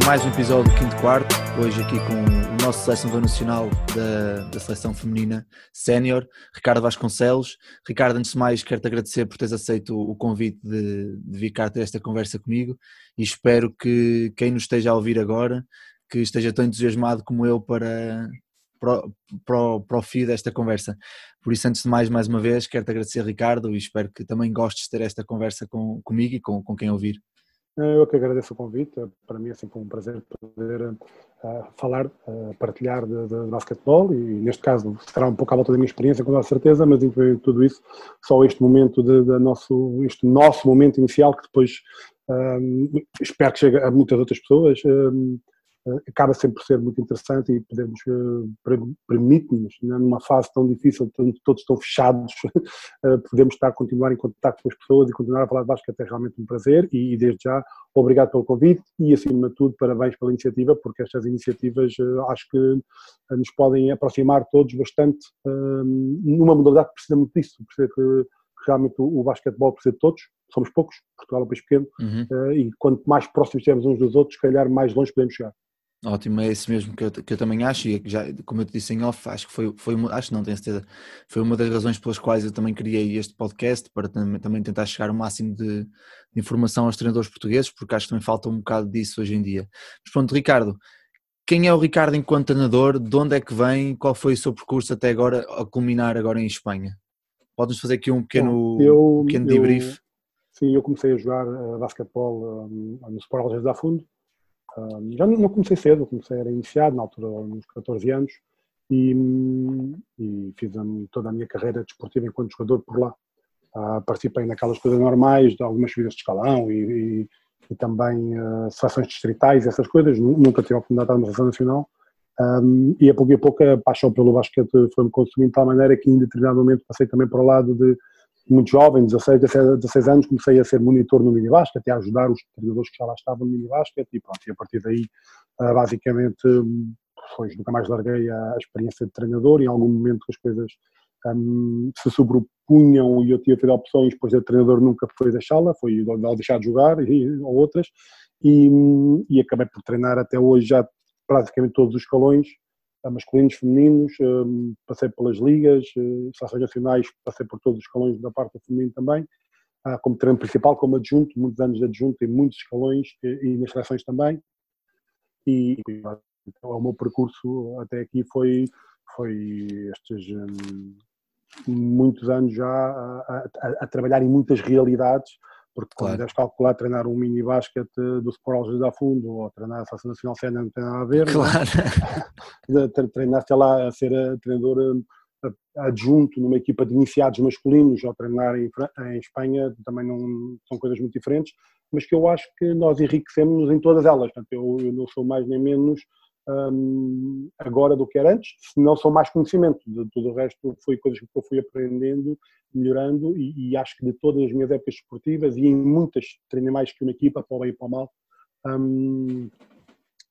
A mais um episódio do Quinto Quarto. Hoje aqui com o nosso selecionador nacional da, da seleção feminina sénior, Ricardo Vasconcelos. Ricardo, antes de mais, quero-te agradecer por teres aceito o convite de, de vir cá ter esta conversa comigo e espero que quem nos esteja a ouvir agora que esteja tão entusiasmado como eu para, para, para, para o fio desta conversa. Por isso, antes de mais, mais uma vez, quero-te agradecer, Ricardo, e espero que também gostes de ter esta conversa com, comigo e com, com quem ouvir. Eu que agradeço o convite, para mim é sempre um prazer poder uh, falar, uh, partilhar de, de, basquetebol e neste caso será um pouco à volta da minha experiência, com toda certeza, mas incluindo tudo isso, só este momento de, de, nosso, este nosso momento inicial que depois um, eh, espero que chegue a muitas outras pessoas. Um, acaba sempre por ser muito interessante e podemos eh, permite-nos né, numa fase tão difícil onde todos estão fechados eh, podemos estar a continuar em contato com as pessoas e continuar a falar de basquete é realmente um prazer e, desde já obrigado pelo convite e acima de tudo parabéns pela iniciativa porque estas iniciativas eh, acho que nos podem aproximar todos bastante numa modalidade que precisa muito disso precisa que realmente o, o basquetebol precisa de todos somos poucos, Portugal é um país pequeno uhum. e quanto mais próximos estivermos uns dos outros, se calhar mais longe podemos chegar. Ótimo, é esse mesmo que eu, que eu também acho, e já, como eu te disse em off, acho que foi, foi uma, acho não tenho certeza, foi uma das razões pelas quais eu também criei este podcast, para também, também tentar chegar o máximo de, de, informação aos treinadores portugueses, porque acho que também falta um bocado disso hoje em dia. Mas pronto, Ricardo, quem é o Ricardo enquanto treinador, de onde é que vem, qual foi o seu percurso até agora, a culminar agora em Espanha? Podes fazer aqui um pequeno, eu, um pequeno debrief? Eu, sim, eu comecei a jogar uh, basquetebol um, no Sport Alges da Fundo, já não comecei cedo, comecei era iniciado na altura, uns 14 anos, e, e fiz toda a minha carreira desportiva enquanto jogador por lá. Uh, participei naquelas coisas normais, de algumas subidas de escalão e, e, e também uh, seleções distritais, essas coisas. Nunca tive a oportunidade de estar na seleção nacional. Um, e a pouco a pouco a paixão pelo basquete foi-me consumindo de tal maneira que em determinado momento passei também para o lado de muito jovem, 16, 16 anos, comecei a ser monitor no minibasket e a ajudar os treinadores que já lá estavam no minibasket e pronto, e a partir daí ah, basicamente pois, nunca mais larguei a experiência de treinador em algum momento as coisas um, se sobrepunham e eu tinha feito opções, pois o treinador nunca foi deixá-la, foi ao deixar de jogar e, ou outras e, e acabei por treinar até hoje já praticamente todos os escalões masculinos, femininos, hum, passei pelas ligas, eh, seleções nacionais, passei por todos os escalões da parte do feminino também, ah, como treino principal, como adjunto, muitos anos de adjunto em muitos escalões e nas seleções também. E então, o meu percurso até aqui foi, foi estes hum, muitos anos já a, a, a, trabalhar em muitas realidades porque claro. quando deves calcular treinar um mini basquete do Sport Alges da Fundo ou treinar a Seleção Nacional Sénior não tem nada a ver. É? Claro. treinar, sei lá, a ser eh, treinador eh, adjunto numa equipa de iniciados masculinos ou treinar em, em Espanha também não são coisas muito diferentes, mas que eu acho que nós enriquecemos em todas elas. Portanto, eu, eu não sou mais nem menos um, agora do que era antes, se não são mais conhecimento. De tudo o resto foi coisas que eu fui aprendendo, melhorando e, e, acho que de todas as minhas épocas esportivas e em muitas, treinei mais que uma equipa, para o bem e para o mal, um,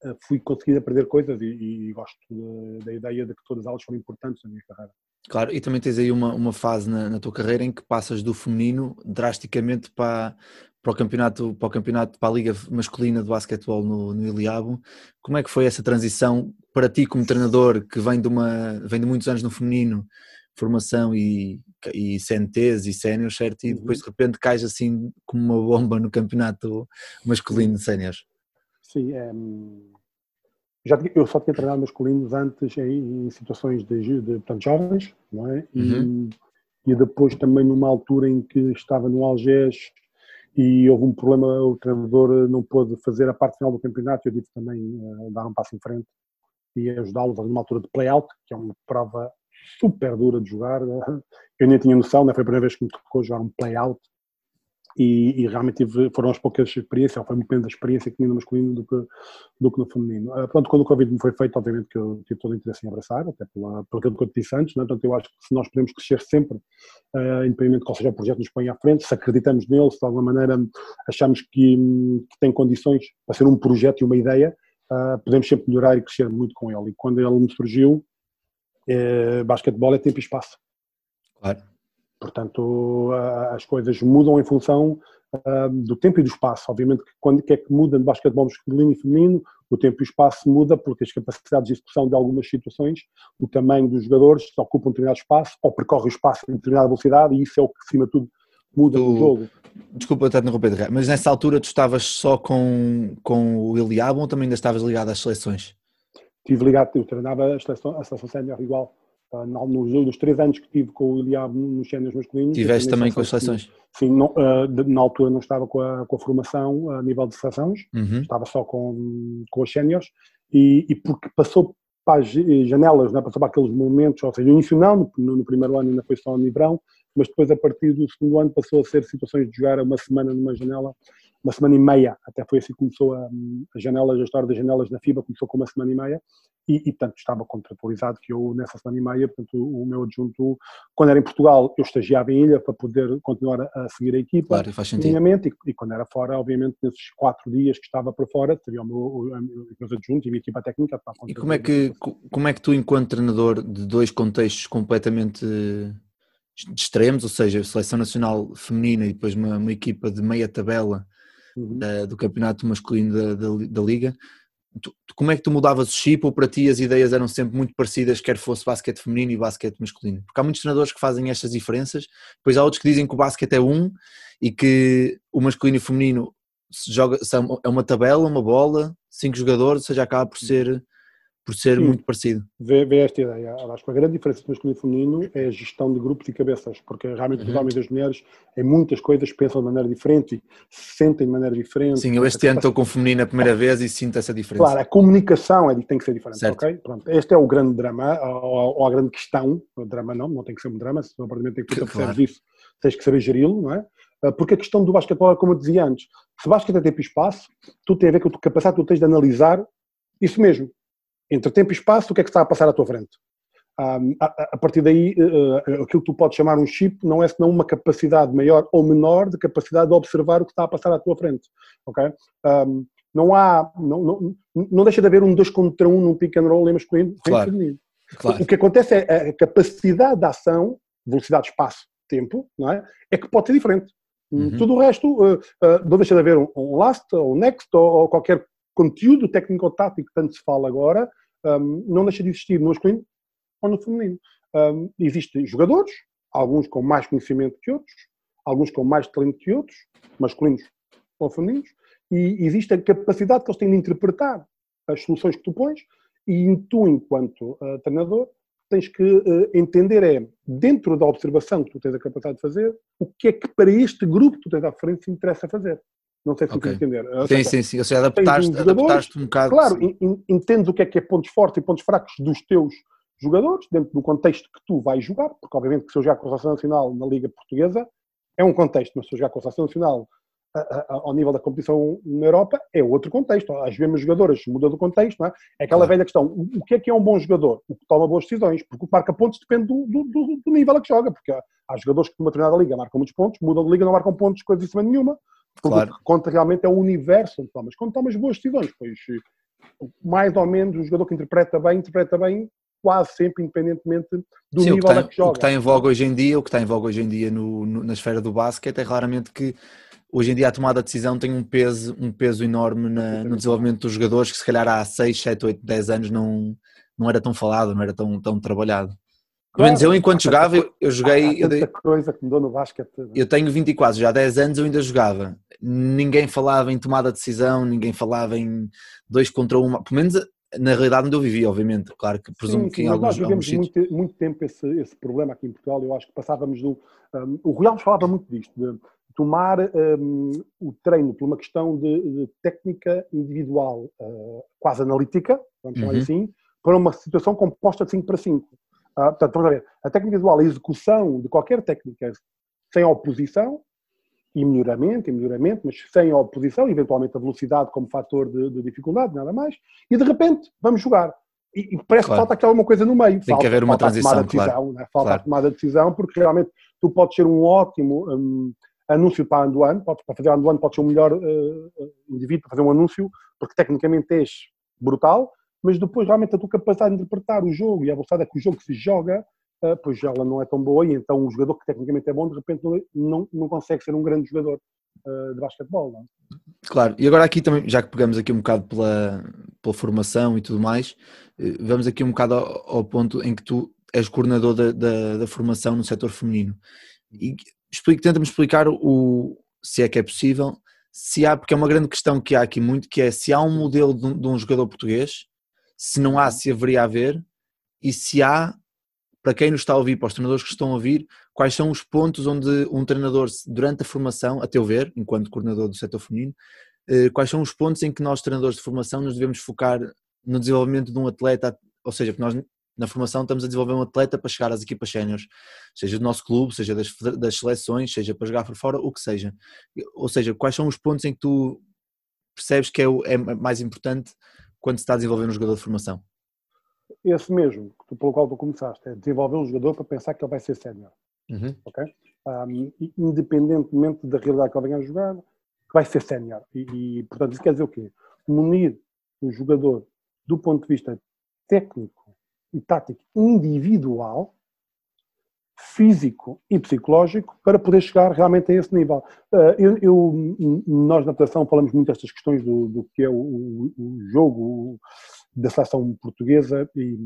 eh, fui conseguindo aprender coisas e, e gosto de, da ideia de que todas elas foram importantes na minha carreira. Claro, e também tens aí uma, uma fase na, na tua carreira em que passas do feminino drasticamente para, para o campeonato, para o campeonato, para a liga masculina de basquetebol no, no Iliabo. Como é que foi essa transição para ti como treinador que vem de uma, vem de muitos anos no feminino, formação e, e CNTs e séniores, certo? E depois de uhum. repente cais assim como uma bomba no campeonato masculino de séniores. Sim, é, já, eu só tinha treinado masculinos antes em, em situações de, de portanto, jovens, não é? E, uhum. e depois também numa altura em que estava no Algés e houve um problema, o treinador não pôde fazer a parte final do campeonato, eu tive também uh, dar um passo em frente e ajudá-los numa altura de play-out, que é uma prova super dura de jogar, eu nem tinha noção, né? foi a primeira vez que me tocou jogar um play-out e, e, realmente tive, foram as poucas experiências, foi muito menos a experiência que tinha no masculino do que, do que no feminino. Uh, pronto, quando o Covid me foi feito, obviamente que eu tive todo o interesse em abraçar, até pela, pelo que eu disse antes, né? portanto eu acho que se nós podemos crescer sempre, uh, independentemente de qual seja o projeto que nos põe à frente, se acreditamos nele, se de alguma maneira achamos que, que tem condições para ser um projeto e uma ideia, uh, podemos sempre melhorar e crescer muito com ele. E quando ele me surgiu, uh, basquetebol é tempo e espaço. Claro. Portanto, as coisas mudam em função do tempo e do espaço. Obviamente que quando que é que muda no basquetebol masculino e feminino, o tempo e o espaço muda porque as capacidades de execução de algumas situações, o tamanho dos jogadores ocupam um determinado espaço ou percorre o espaço em determinada velocidade e isso é o que, acima de tudo, muda tu, no jogo. Desculpa estar interromper, mas nessa altura tu estavas só com, com o Eliab ou também ainda estavas ligado às seleções? Estive ligado, eu treinava a seleção, a seleção sénior igual. Uh, nos, nos, três anos que tive com o Eliab nos séniores masculinos. Tiveste também com as seleções? Sim, não, uh, na altura não estava com a, com a formação a nível de seleções, uhum. estava só com, com os séniores e, e, porque passou para as janelas, né, passou para aqueles momentos, ou seja, no início não, no, no primeiro ano ainda foi só no verão, mas depois a partir do segundo ano passou a ser situações de jogar uma semana numa janela uma semana e meia, até foi assim que começou a, a janelas, a história das janelas na FIBA começou com uma semana e meia e, e portanto estava contratualizado que eu nessa semana e meia, portanto o, o, meu adjunto, quando era em Portugal eu estagiava em ilha para poder continuar a, a seguir a equipa, claro, faz sentido. E, e, quando era fora, obviamente nesses quatro dias que estava para fora, teria o meu, o, o meus adjuntos e a minha equipa técnica para E como é, que, como é que tu enquanto treinador de dois contextos completamente de extremos, ou seja, seleção nacional feminina e depois uma, uma equipa de meia tabela uhum. da, do campeonato masculino da, da, da liga. Tu, como é que tu mudavas o chip ou para ti as ideias eram sempre muito parecidas, quer fosse basquete feminino e basquete masculino? Porque há muitos treinadores que fazem estas diferenças, depois há outros que dizem que o basquete é um e que o masculino e o feminino se joga, é uma tabela, uma bola, cinco jogadores, ou seja, acaba por ser por ser Sim. muito parecido. Vê, vê, esta ideia. Acho que a grande diferença entre masculino e feminino é a gestão de grupos e cabeças, porque realmente uhum. os homens e as mulheres em muitas coisas pensam de maneira diferente e se sentem de maneira diferente. Sim, eu este ano estou com o feminino a primeira vez e sinto essa diferença. Claro, a comunicação é, tem que ser diferente, certo. ok? Pronto, este é o grande drama, ou, ou, a grande questão, o drama não, não tem que ser um drama, se no apartamento que tu claro. percebes isso, tens que saber geri-lo, não é? Ah, porque a questão do basquetebol é como eu dizia antes, se basquete é tempo e espaço, tu tem a ver com a capacidade que tu tens de analisar isso mesmo entre tempo e espaço, o que é que está a passar à tua frente. Um, a, a, partir daí, uh, aquilo que tu podes chamar um chip não é senão uma capacidade maior ou menor de capacidade de observar o que está a passar à tua frente. Um, não há, não, não, não deixa de haver um 2 contra 1 um num pick and roll em masculino claro. feminino. Claro. O que acontece é a capacidade de ação, velocidade, espaço, tempo, não é? é que pode ser diferente. Uhum. Tudo o resto, uh, uh, não deixa de haver um, um last, ou um next, ou, ou qualquer conteúdo técnico-tático que tanto se fala agora um, não deixa de existir no masculino ou no feminino. Um, existem jogadores, alguns com mais conhecimento que outros, alguns com mais talento que outros, masculinos ou femininos, e existe a capacidade que eles têm de interpretar as soluções que tu pões, e tu, enquanto uh, treinador, tens que uh, entender é, dentro da observação que tu tens a capacidade de fazer, o que é que para este grupo que tu tens à frente se interessa fazer. Não sei se okay. me entender. Sim, seja, sim, sim. Ou seja, adaptaste, um adaptaste um bocado. Claro, entendes o que é que é pontos fortes e pontos fracos dos teus jogadores, dentro do contexto que tu vais jogar, porque obviamente que se eu jogar com a Seleção Nacional na Liga Portuguesa é um contexto, mas se eu jogar com a Seleção Nacional a, a, ao nível da competição na Europa é outro contexto. As mesmas jogadoras muda do contexto, não é? É aquela claro. velha questão, o que é que é um bom jogador? O que toma boas decisões, porque o que marca pontos depende do, do, do, do nível a que joga, porque há, há jogadores que numa determinada liga marcam muitos pontos, mudam de liga não marcam pontos, coisa em cima nenhuma, Claro. O que conta realmente é o universo onde tomas. Quando tomas boas decisões, pois mais ou menos o jogador que interpreta bem, interpreta bem quase sempre, independentemente do Sim, nível que, tem, que joga. O que está em voga hoje em dia, o que está em voga hoje em dia no, no, na esfera do basquete é claramente que hoje em dia a tomada de decisão tem um peso, um peso enorme na, no desenvolvimento dos jogadores que se calhar há 6, 7, 8, 10 anos não, não era tão falado, não era tão, tão trabalhado. Pelo menos eu, enquanto jogava, eu, joguei. Há eu, coisa que mudou no basquete. Eu tenho 24, já há 10 anos eu ainda jogava. Ninguém falava em tomada de decisão, ninguém falava em dois contra um. Pelo menos na realidade onde eu vivia, obviamente. Claro que presumo sim, sim, que em alguns, nós vivemos muito, muito, tempo esse, esse problema aqui em Portugal. Eu acho que passávamos do. Um, o Real falava muito disto, de tomar um, o treino por uma questão de, de técnica individual, uh, quase analítica, vamos chamar uhum. assim, para uma situação composta de 5 para 5. Ah, portanto, vamos ver, a técnica visual, a execução de qualquer técnica sem oposição, e melhoramento, e melhoramento, mas sem oposição, eventualmente a velocidade como fator de, de dificuldade, nada mais, e de repente vamos jogar. E, e parece claro. que falta aqui alguma coisa no meio. Tem falta, que haver uma transição, a decisão, claro. Né? Falta claro. a tomada de decisão, porque realmente tu podes ser um ótimo um, anúncio para a Anduan, para fazer a Anduan podes ser o melhor uh, indivíduo para fazer um anúncio, porque tecnicamente és brutal, mas depois realmente a tua capacidade de interpretar o jogo e a velocidade que o jogo se joga uh, pois ela não é tão boa e então o jogador que tecnicamente é bom, de repente não, não consegue ser um grande jogador uh, de basquetebol. Não? É? Claro, e agora aqui também, já que pegamos aqui um bocado pela, pela formação e tudo mais, eh, vamos aqui um bocado ao, ao ponto em que tu és coordenador da, da, da formação no setor feminino. E explica, tenta-me explicar o, se é que é possível, se há, porque é uma grande questão que há aqui muito, que é se há um modelo de um, de um jogador português, se não há, se haveria a haver, e se há, para quem nos está a ouvir, para os treinadores que estão a ouvir, quais são os pontos onde um treinador, durante a formação, a teu ver, enquanto coordenador do setor feminino, eh, quais são os pontos em que nós, treinadores de formação, nos devemos focar no desenvolvimento de um atleta, ou seja, que nós na formação estamos a desenvolver um atleta para chegar às equipas séniores, seja do nosso clube, seja das, das seleções, seja para jogar por fora, o que seja. Ou seja, quais são os pontos em que tu percebes que é, o, é mais importante quando se está a desenvolver um jogador de formação? Esse mesmo, pelo qual tu começaste, é desenvolver um jogador para pensar que ele vai ser sénior. Uhum. Ok? Um, independentemente da realidade que ele venha a jogar, que vai ser sénior. E, e, portanto, isso quer dizer o quê? Munir o jogador do ponto de vista técnico e tático individual, físico e psicológico, para poder chegar realmente a esse nível. Ah, eu, eu nós na natação falamos muito destas questões do, do que é o, o jogo da seleção portuguesa e,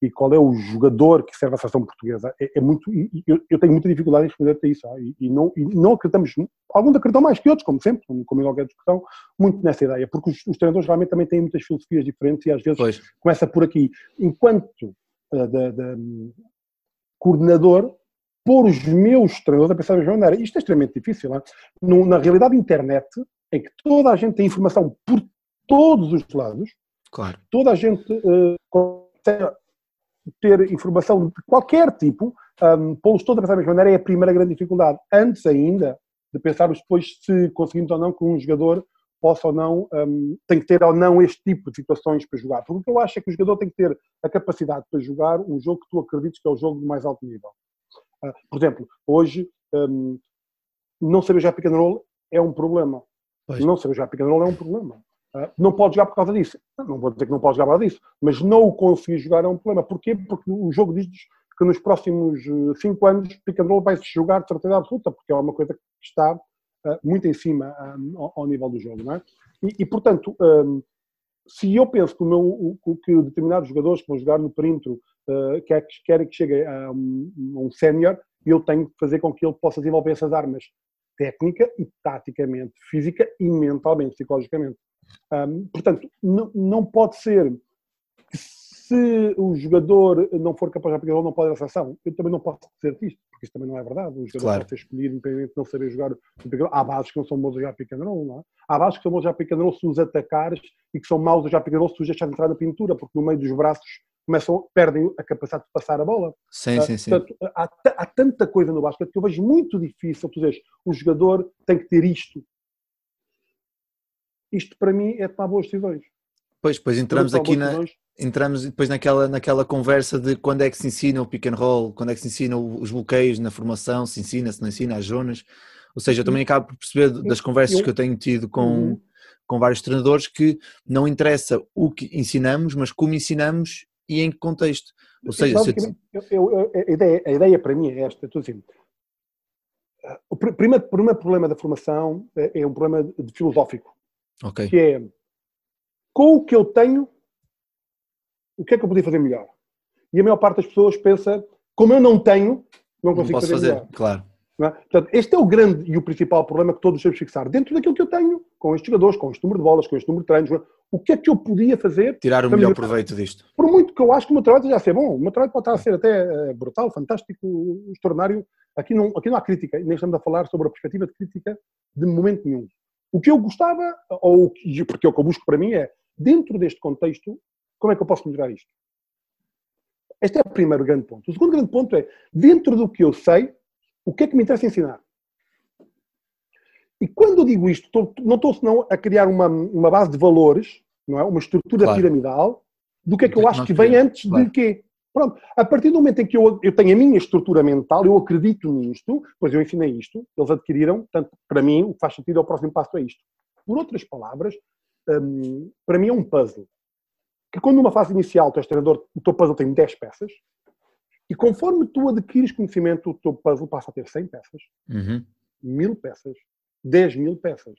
e qual é o jogador que serve à seleção portuguesa. É, é muito, eu, eu, tenho muita dificuldade em responder a isso. Ah, e, e, não, e não acreditamos, alguns acreditam mais que outros, como sempre, como, em qualquer discussão, muito nessa ideia, porque os, os, treinadores realmente também têm muitas filosofias diferentes e às vezes pois. começa por aqui. Enquanto uh, de, de, coordenador, pôr os meus treinadores a pensar da mesma maneira. Isto é extremamente difícil. É? No, na realidade internet, em que toda a gente tem informação por todos os lados, claro. toda a gente uh, consegue ter informação de qualquer tipo, um, pô-los todos a pensar da mesma maneira é a primeira grande dificuldade. Antes ainda de pensarmos depois se conseguimos ou não que um jogador possa ou não, um, tem que ter ou não este tipo de situações para jogar. Porque o que eu acho é que o jogador tem que ter a capacidade para jogar um jogo que tu acredites que é o jogo de mais alto nível. Uh, por exemplo, hoje, um, não saber jogar pick and roll é um problema. Pois. Não saber jogar pick and roll é um problema. Ah, não pode jogar por causa disso. Não vou dizer que não pode jogar por causa disso, mas não o conseguir jogar é um problema. Porquê? Porque o jogo diz que nos próximos 5 eh, anos pick and roll vai-se jogar de certeza absoluta, porque é uma coisa que está uh, muito em cima um, ao, ao, nível do jogo. Não é? e, e, portanto, um, se eu penso que, o meu, que determinados jogadores que vão jogar no perímetro uh, querem quer que chegue a um, um sénior, eu tenho que fazer com que ele possa desenvolver essas armas técnica e taticamente, física e mentalmente, psicologicamente. Um, portanto, não, não pode ser que se o jogador não for capaz de aplicar não pode ir à seleção. Eu também não posso dizer isto, porque isso também não é verdade. O jogador claro. pode ser escolhido independente de não saber jogar Há bases que não são boas a jogar pick and roll, não é? Há bases que são boas a jogar pick and roll se os atacares e que são maus a jogar pick and roll se os deixares entrar na pintura, porque no meio dos braços começam, perdem a capacidade de passar a bola. Sim, sim, sim. Portanto, há, há, tanta coisa no basquete que eu vejo muito difícil. Tu dizes, o jogador tem que ter isto, isto para mim é tomar boas decisões. Pois, pois entramos aqui na, entramos depois naquela, naquela conversa de quando é que se ensina o pick and roll, quando é que se ensina os bloqueios na formação, se ensina, se não ensina, as zonas. Ou seja, eu também acabo por perceber das conversas que eu tenho tido com, uhum. com vários treinadores que não interessa o que ensinamos, mas como ensinamos e em que contexto. Ou seja, se eu... Eu, eu, a, ideia, a ideia para mim é esta, estou dizendo. O primeiro, primeiro problema da formação é, é um problema de filosófico. Okay. Que é, com o que eu tenho, o que é que eu podia fazer melhor? E a maior parte das pessoas pensa, como eu não tenho, não consigo não fazer, fazer, melhor. Claro. É? Portanto, este é o grande e o principal problema que todos devemos fixar. Dentro daquilo que eu tenho, com estes jogadores, com este número de bolas, com este número de treinos, o que é que eu podia fazer? Tirar o melhor proveito disto. Por muito que eu acho que o meu trabalho já ser bom, o meu trabalho pode estar a ser até eh, brutal, fantástico, extraordinário. Aqui não, aqui não há crítica, nem estamos a falar sobre a perspectiva de crítica de momento nenhum. O que eu gostava, ou porque é o que eu busco para mim é, dentro deste contexto, como é que eu posso melhorar isto? Este é o primeiro grande ponto. O segundo grande ponto é, dentro do que eu sei, o que é que me interessa ensinar? E quando eu digo isto, não estou senão a criar uma, uma base de valores, não é? uma estrutura claro. piramidal, do que é que eu acho que vem antes claro. de quê? Pronto, a partir do momento em que eu, eu tenho a minha estrutura mental, eu acredito nisto, pois eu ensinei isto, eles adquiriram, portanto, para mim, o que faz sentido é o próximo passo é isto. Por outras palavras, um, para mim é um puzzle. Que quando numa fase inicial, o teu treinador, o teu puzzle tem 10 peças, E conforme tu adquires conhecimento, o teu puzzle passa a ter 100 peças, Uhum. mil peças, 10 mil peças.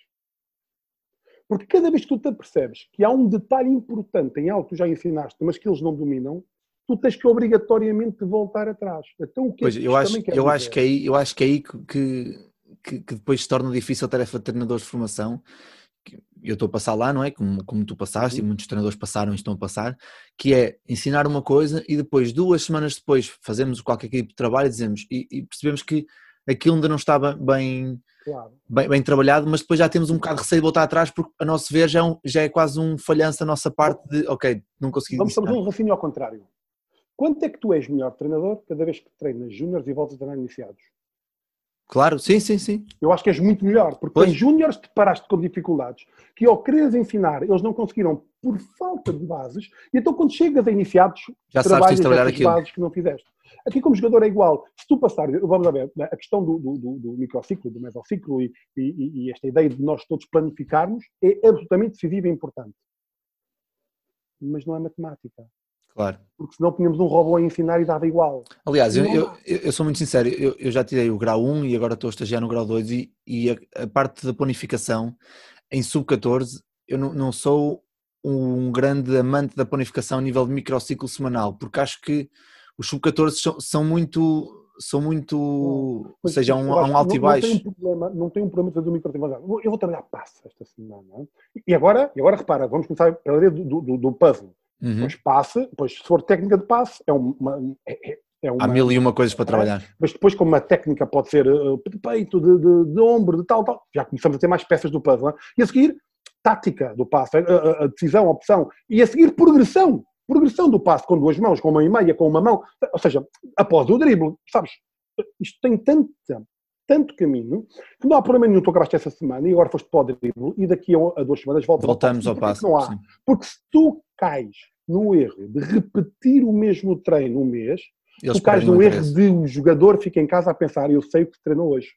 Porque cada vez que tu te apercebes que há um detalhe importante em algo que tu já ensinaste, mas que eles não dominam, tu tens que obrigatoriamente voltar atrás. Então, o que é Pois, que eu acho, eu acho que é aí, eu acho que é aí que, que, que depois se torna difícil a tarefa de treinadores de formação. que Eu estou a passar lá, não é? Como, como tu passaste, e Uhum. muitos treinadores passaram e estão a passar, que é ensinar uma coisa e depois, duas semanas depois, fazemos qualquer tipo de trabalho e dizemos, e, e percebemos que aquilo ainda não estava bem, Claro. bem, bem trabalhado, mas depois já temos um bocado de receio de voltar atrás, porque a nosso ver já é, um- já é quase um falhanço da nossa parte de, ok, não consegui Vamos fazer um raciocínio ao contrário. Quanto é que tu és melhor treinador cada vez que treinas júniores e voltas a treinar iniciados? Claro, sim, sim, sim. Eu acho que és muito melhor, porque Pois. em júniores te paraste com dificuldades que ao quereres ensinar, eles não conseguiram por falta de bases, e então quando chegas a iniciados, Já sabes trabalhas de trabalhar aquilo. bases que não fizeste. Aqui como jogador é igual. Se tu passar, vamos a ver, né, a questão do, do, do, do microciclo, do mesociclo e, e, e esta ideia de nós todos planificarmos é absolutamente decisiva e importante. Mas não é matemática. Claro. Porque senão tínhamos um robô a ensinar e dava igual. Aliás, eu, eu- eu sou muito sincero, eu, eu já tirei o grau 1 e agora estou a estagiar no grau 2 e, e a, a parte da planificação em sub-14, eu não, não sou um grande amante da planificação a nível de microciclo semanal, porque acho que os sub-14 são, são muito, são muito, ou seja, há um, um alto e não, não tem baixo. um problema, não tem um problema de fazer um microciclo. Eu vou trabalhar passo esta semana. E agora, e agora repara, vamos começar pela ideia do, do, do puzzle. Uhum. Pois passe, pois se for técnica de passe, é uma. É, é- é uma Há mil e uma coisas para trabalhar. mas depois, como a técnica pode ser uh, de peito, de, de, de ombro, de tal, tal, já começamos a ter mais peças do puzzle. não é? E a seguir, tática do passe, a, a- a decisão, a opção. E a seguir, progressão. Progressão do passe com duas mãos, com uma e meia, com uma mão. Ou seja, após o drible, sabes? Isto tem tanto, tanto caminho que não há problema nenhum. Tu acabaste essa semana e agora foste para o drible e daqui a, a duas semanas voltas Voltamos ao passo. Não há. sim. Porque se tu cais no erro de repetir o mesmo treino um mês, Eles tu cais no erro interesse. de o jogador fica em casa a pensar, eu sei o que treinou hoje.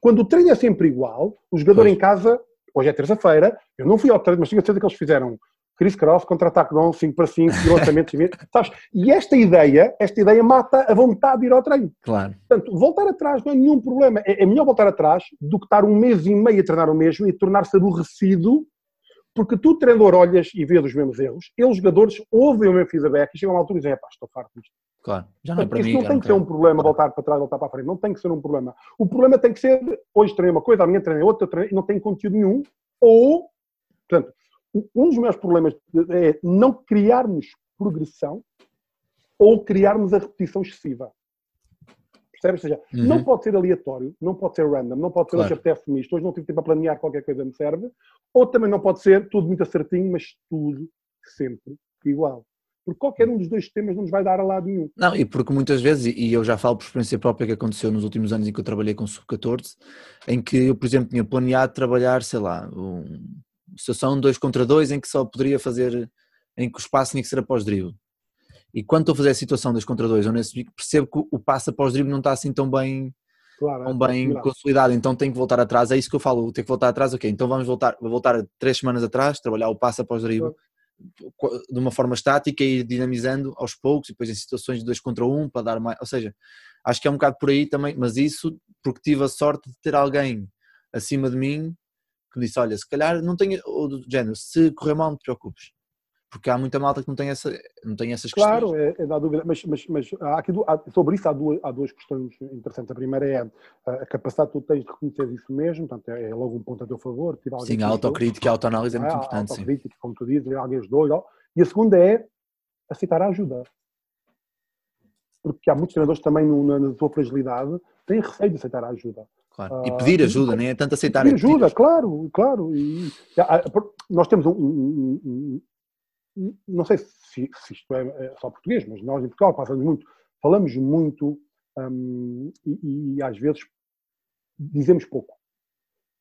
Quando o treino é sempre igual, o jogador Pois. em casa, hoje é terça-feira, eu não fui ao treino, mas tenho certeza que eles fizeram Chris Cross, contra-ataque de 5 para 5, e lançamento de sabes? E esta ideia, esta ideia mata a vontade de ir ao treino. Claro. Portanto, voltar atrás não é nenhum problema. É, é melhor voltar atrás do que estar um mês e meio a treinar o mesmo e tornar-se aborrecido, porque tu, treinador, olhas e vês os mesmos erros, eles, jogadores, ouvem o meu feedback e chegam uma altura e dizem, pá, estou farto disto. Claro. Já não é para isso mim. não tem que ser um problema voltar para trás, voltar para a frente. Não tem que ser um problema. O problema tem que ser, hoje treinei uma coisa, amanhã treinei outra, treinei, e não tem conteúdo nenhum. Ou, portanto, um dos meus problemas é não criarmos progressão ou criarmos a repetição excessiva. Percebes? Ou seja, Uhum. não pode ser aleatório, não pode ser random, não pode ser Claro. hoje apetece-me isto, hoje não tive tempo para planear qualquer coisa me serve, ou também não pode ser tudo muito acertinho, mas tudo sempre igual. Porque qualquer um dos dois sistemas não nos vai dar a lado nenhum. Não, e porque muitas vezes, e- eu já falo por experiência própria que aconteceu nos últimos anos em que eu trabalhei com sub-14, em que eu, por exemplo, tinha planeado trabalhar, sei lá, um, situação 2 contra 2 em que só poderia fazer, em que o espaço tinha que ser após drible. E quando estou a fazer a situação 2 contra 2 ou nesse percebo que o passo após drible não está assim tão bem, Claro, tão é bem consolidado, então tenho que voltar atrás, é isso que eu falo, tenho que voltar atrás, ok, então vamos voltar, vou voltar três semanas atrás, trabalhar o passo após drible, de uma forma estática e ir dinamizando aos poucos, e depois em situações de dois contra um, para dar mais. Ou seja, acho que é um bocado por aí também, mas isso porque tive a sorte de ter alguém acima de mim que disse: Olha, se calhar não tenho, ou do género, se correr mal, não te preocupes, porque há muita malta que não tem, essa, não tem essas Claro, questões. é, é da dúvida, mas, mas, mas há aqui, há- sobre isso há duas, há duas questões interessantes. A primeira é a, a capacidade que tu tens de reconhecer isso mesmo, portanto, é, é logo um ponto a teu favor. Sim, a autocrítica e a autoanálise é muito é? A importante, sim. autocrítica, como tu dizes, alguém ajudou e. E a segunda é aceitar a ajuda. Porque há muitos treinadores também na, na sua fragilidade têm receio de aceitar a ajuda. Claro. E Ah, pedir e- ajuda, nem é tanto aceitar. Pedir é pedir ajuda, claro, claro. E, por- nós temos um- um- não sei se, se isto é, é só português, mas nós em Portugal passamos muito, falamos muito hum, e, e às vezes dizemos pouco.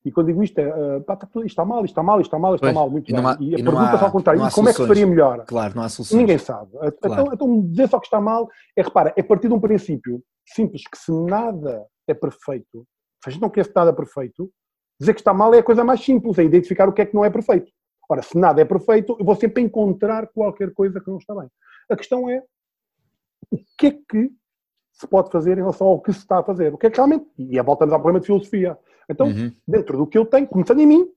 E quando digo isto é, ah, pá, tá isto está mal, isto está mal, isto está mal, isto está mal, muito e há- e a e pergunta é só ao contrário, como é que se soluções. faria melhor? Claro, não há soluções. Ninguém sabe. Então, Claro. então, dizer só que está mal é, repara, é partir de um princípio simples, que se nada é perfeito, se a gente não quer nada perfeito, dizer que está mal é a coisa mais simples, é identificar o que é que não é perfeito. Ora, se nada é perfeito, eu vou sempre encontrar qualquer coisa que não está bem. A questão é, o que é que se pode fazer em relação ao que se está a fazer. O que é que realmente, e voltamos ao problema de filosofia. Então, uhum. dentro do que eu tenho, começando em mim,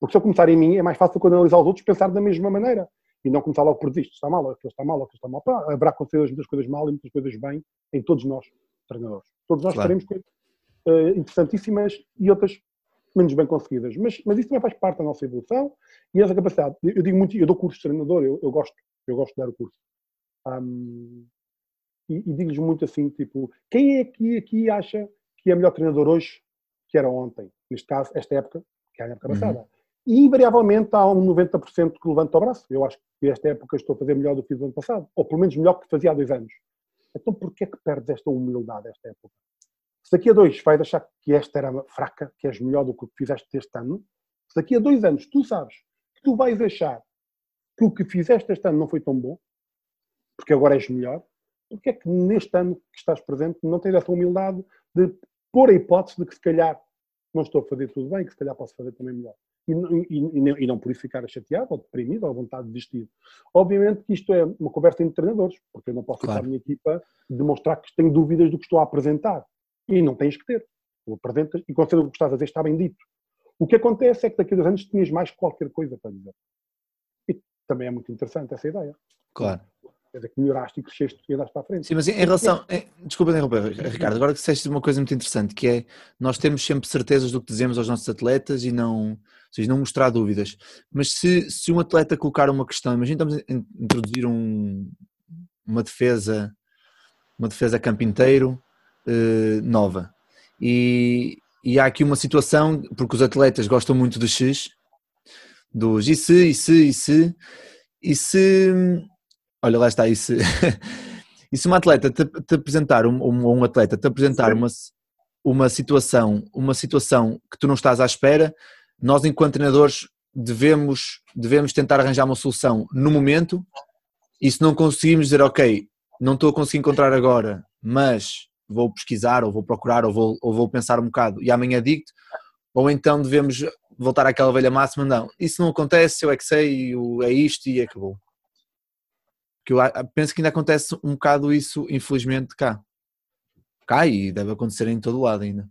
porque se eu começar em mim, é mais fácil quando analisar os outros pensar da mesma maneira e não começar logo por isto está mal, aquilo está mal, aquilo está mal. Pá, haverá acontecer muitas coisas mal e muitas coisas bem em todos nós, treinadores. Todos nós claro. teremos coisas uh, interessantíssimas e outras menos bem conseguidas. Mas, mas isso também faz parte da nossa evolução e essa capacidade. Eu digo muito, eu dou curso de treinador, eu, eu gosto, eu gosto de dar o curso. Um, e, e digo-lhes muito assim, tipo, quem é que aqui acha que é melhor treinador hoje que era ontem? Neste caso, esta época, que é a época uhum. passada. E invariavelmente há um 90% que levanta o braço. Eu acho que esta época estou a fazer melhor do que fiz no ano passado, ou pelo menos melhor que fazia há dois anos. Então porquê é que perdes esta humildade esta época? Se daqui a dois vais achar que esta era fraca, que és melhor do que o que fizeste este ano, se daqui a dois anos tu sabes que tu vais achar que o que fizeste este ano não foi tão bom, porque agora és melhor, porque é que neste ano que estás presente não tens essa humildade de pôr a hipótese de que se calhar não estou a fazer tudo bem, que se calhar posso fazer também melhor. E, e, e, não por isso ficar chateado ou deprimido ou à vontade de desistir. Obviamente que isto é uma conversa entre treinadores, porque eu não posso claro. a minha equipa demonstrar que tenho dúvidas do que estou a apresentar. E não tens que ter. Tu apresentas e considera o que estás a dizer está bem dito. O que acontece é que daqui a dois anos tinhas mais qualquer coisa para dizer. E também é muito interessante essa ideia. Claro. Quer dizer, que melhoraste e cresceste e andaste para a frente. Sim, mas em relação. Em, desculpa interromper, Ricardo, agora que disseste uma coisa muito interessante, que é nós temos sempre certezas do que dizemos aos nossos atletas e não, ou seja, não mostrar dúvidas. Mas se, se um atleta colocar uma questão, imagina estamos a introduzir um, uma defesa, uma defesa campo inteiro eh, nova. E, e há aqui uma situação, porque os atletas gostam muito do X, dos e se, e se, e se, e se Olha, lá está. E se, e se um atleta te, te apresentar, um, um, atleta te apresentar uma, uma situação, uma situação que tu não estás à espera, nós enquanto treinadores devemos, devemos tentar arranjar uma solução no momento e se não conseguimos dizer, ok, não estou a conseguir encontrar agora, mas vou pesquisar ou vou procurar ou vou, ou vou pensar um bocado e amanhã digo ou então devemos voltar àquela velha máxima, não, isso não acontece, eu é que sei, é isto e acabou que eu penso que ainda acontece um bocado isso, infelizmente, cá. Cá e deve acontecer em todo lado ainda.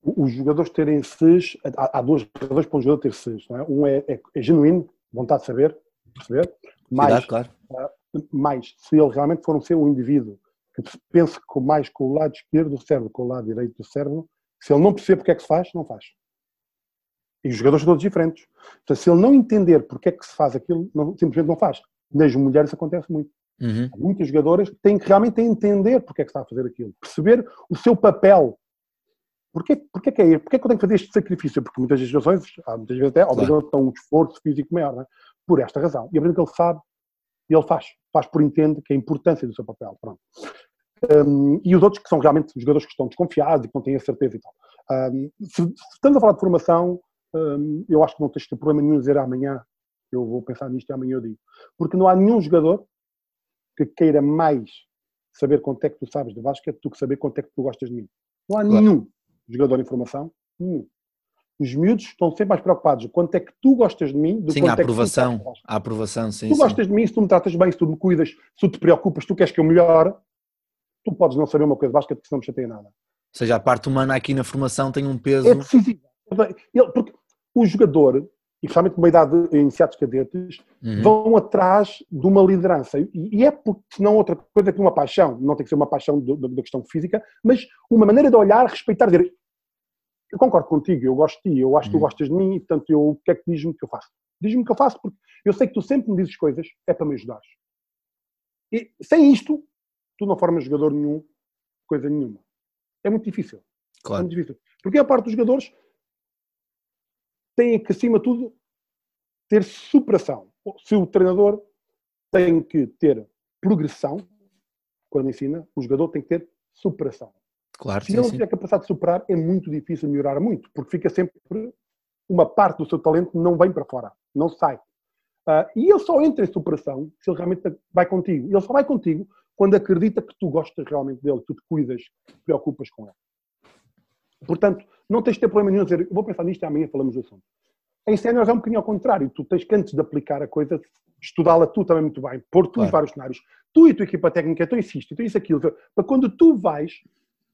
Os jogadores terem SES, há, há duas razões para um jogador ter SES. É? Um é, é, é, genuíno, vontade de saber, perceber, mais, claro. uh, mais se ele realmente for um ser um indivíduo que pense mais com o lado esquerdo do cérebro, com o lado direito do cérebro, se ele não percebe porque é que se faz, não faz. E os jogadores são todos diferentes. Portanto, se ele não entender porque é que se faz aquilo, não, simplesmente não faz nas mulheres acontece muito. Uhum. Muitas jogadoras têm que realmente entender porque é que está a fazer aquilo, perceber o seu papel. Porquê, porquê, que, é, porquê que eu tenho que fazer este sacrifício? Porque muitas situações, muitas vezes até, obrigam claro. a um esforço físico maior, é? por esta razão. E a que ele sabe, e ele faz, faz por entender que é a importância do seu papel. Pronto. Um, e os outros que são realmente jogadores que estão desconfiados e que não têm a certeza e tal. Um, se, se, estamos a falar de formação, um, eu acho que não tens problema nenhum dizer amanhã eu vou pensar nisto e amanhã eu digo. Porque não há nenhum jogador que queira mais saber quanto é que tu sabes de basquete do que saber quanto é que tu gostas de mim. Não há claro. nenhum jogador em formação, nenhum. Os miúdos estão sempre mais preocupados com quanto é que tu gostas de mim do sim, quanto a aprovação, é que tu a aprovação, sim. Tu sim. gostas de mim, se tu me tratas bem, se tu me cuidas, se tu te preocupas, se tu queres que eu melhore, tu podes não saber uma coisa de basquete que não me chateia nada. Ou seja, a parte humana aqui na formação tem um peso... É decisivo. Porque o jogador, e principalmente numa idade de iniciados cadetes, uhum. vão atrás de uma liderança. E, é porque, não outra coisa que uma paixão, não tem que ser uma paixão da questão física, mas uma maneira de olhar, respeitar, dizer, eu concordo contigo, eu gosto de ti, eu acho que tu uhum. gostas de mim, e portanto, eu, o que é que diz-me que eu faço? Diz-me que eu faço, porque eu sei que tu sempre me dizes coisas, é para me ajudares. E sem isto, tu não formas jogador nenhum, coisa nenhuma. É muito difícil. Claro. É muito difícil. Porque a parte dos jogadores têm que, acima de tudo, ter superação. Se o treinador tem que ter progressão, quando ensina, o jogador tem que ter superação. Claro, Se sim, ele não tiver capacidade de superar, é muito difícil melhorar muito, porque fica sempre uma parte do seu talento não vem para fora, não sai. Uh, e ele só entra em superação se ele realmente vai contigo. Ele só vai contigo quando acredita que tu gostas realmente dele, que tu te cuidas, te preocupas com ele. Portanto, não tens de ter problema nenhum dizer, vou pensar nisto e amanhã falamos do assunto. Em séniores é um bocadinho ao contrário. Tu tens que, antes de aplicar a coisa, estudá-la tu também muito bem, pôr tu claro. os vários cenários. Tu e a tua equipa técnica, tu insiste, tu isso, aquilo, para quando tu vais,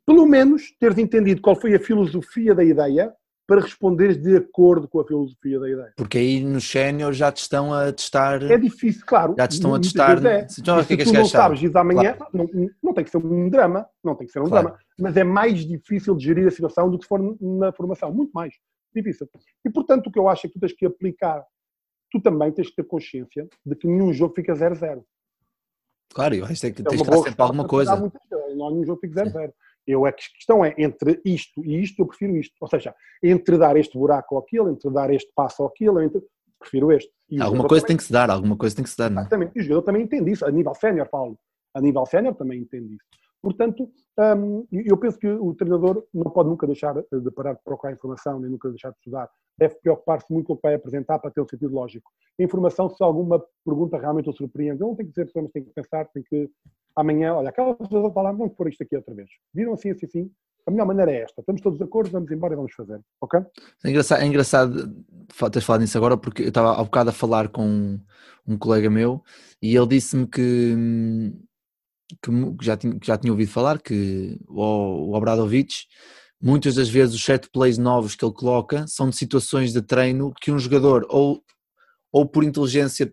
pelo menos teres entendido qual foi a filosofia da ideia para responderes de acordo com a filosofia da ideia. Porque aí nos séniores já te estão a testar. É difícil, claro. Já te estão a testar. É. Então, se, tu não sabes isso amanhã, claro. não, não tem que ser um drama, não tem que ser um claro. drama, mas é mais difícil de gerir a situação do que se for na formação, muito mais difícil. E portanto, o que eu acho é que tu tens que aplicar, tu também tens que ter consciência de que nenhum jogo fica 0-0. Claro, eu acho que é tens que dar sempre alguma coisa. Não há nenhum jogo que fique 0-0. Eu, a questão é, entre isto e isto, eu prefiro isto. Ou seja, entre dar este buraco ou aquele, entre dar este passo ou aquilo, entre... prefiro este. E alguma coisa também... tem que se dar, alguma coisa tem que se dar, não é? Exatamente. E o jogador também entende isso, a nível sénior, Paulo. A nível sénior também entende isso. Portanto, hum, eu penso que o treinador não pode nunca deixar de parar de procurar informação, nem nunca deixar de estudar. Deve preocupar-se muito com o que vai apresentar para ter um sentido lógico. A informação, se alguma pergunta realmente o surpreende, ele não tem que dizer, mas tem que pensar, tem que amanhã, olha, aquela pessoa falar, vamos pôr isto aqui outra vez. Viram assim, assim, assim? A melhor maneira é esta. Estamos todos de acordo, vamos embora e vamos fazer. Ok? É engraçado, é engraçado teres falado nisso agora, porque eu estava há bocado a falar com um colega meu e ele disse-me que, que, já, tinha, que já tinha ouvido falar que o, o Obradovic, muitas das vezes os set plays novos que ele coloca são de situações de treino que um jogador ou, ou por inteligência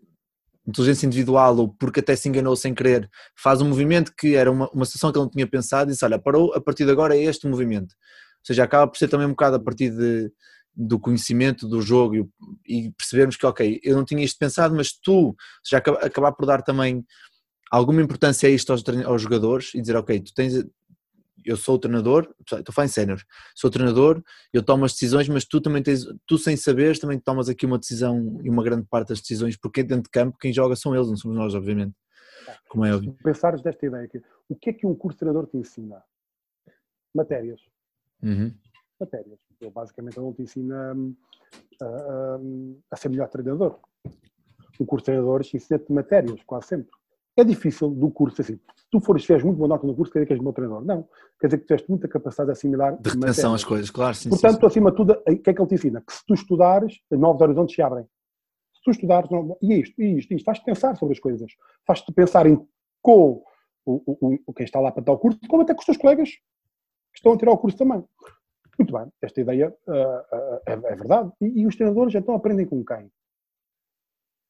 inteligência individual ou porque até se enganou sem querer, faz um movimento que era uma, uma situação que ele não tinha pensado e disse, olha, parou, a partir de agora é este movimento. Ou seja, acaba por ser também um bocado a partir de, do conhecimento do jogo e, e percebermos que, ok, eu não tinha isto pensado, mas tu, já acabar por dar também alguma importância a isto aos, aos jogadores e dizer, ok, tu tens, eu sou o treinador, estou a falar em sénior, sou o treinador, eu tomo as decisões, mas tu também tens, tu sem saberes, também tomas aqui uma decisão e uma grande parte das decisões, porque dentro de campo quem joga são eles, não somos nós, obviamente. Como é óbvio. Pensares desta ideia aqui, o que é que um curso de treinador te ensina? Matérias. Uhum. Matérias. Eu, basicamente, ele não te ensina hum, a, a, a, ser melhor treinador. Um curso de treinadores ensina-te matérias, quase sempre. É difícil do curso assim. Se tu fores, fez muito boa nota no curso, quer dizer que és meu treinador. Não. Quer dizer que tiveste muita capacidade de assimilar. De retenção as coisas, claro. Sim, Portanto, sim, acima de tudo, o que é que ele te ensina? Que se tu estudares, novos horizontes se abrem. Se tu estudares, e isto, e isto, isto, faz-te pensar sobre as coisas. Faz-te pensar em com o, o, o, quem está lá para dar o curso, como até com os teus colegas que estão a tirar o curso também. Muito bem, esta ideia uh, uh, é, é, verdade. E, e os treinadores então aprendem com quem?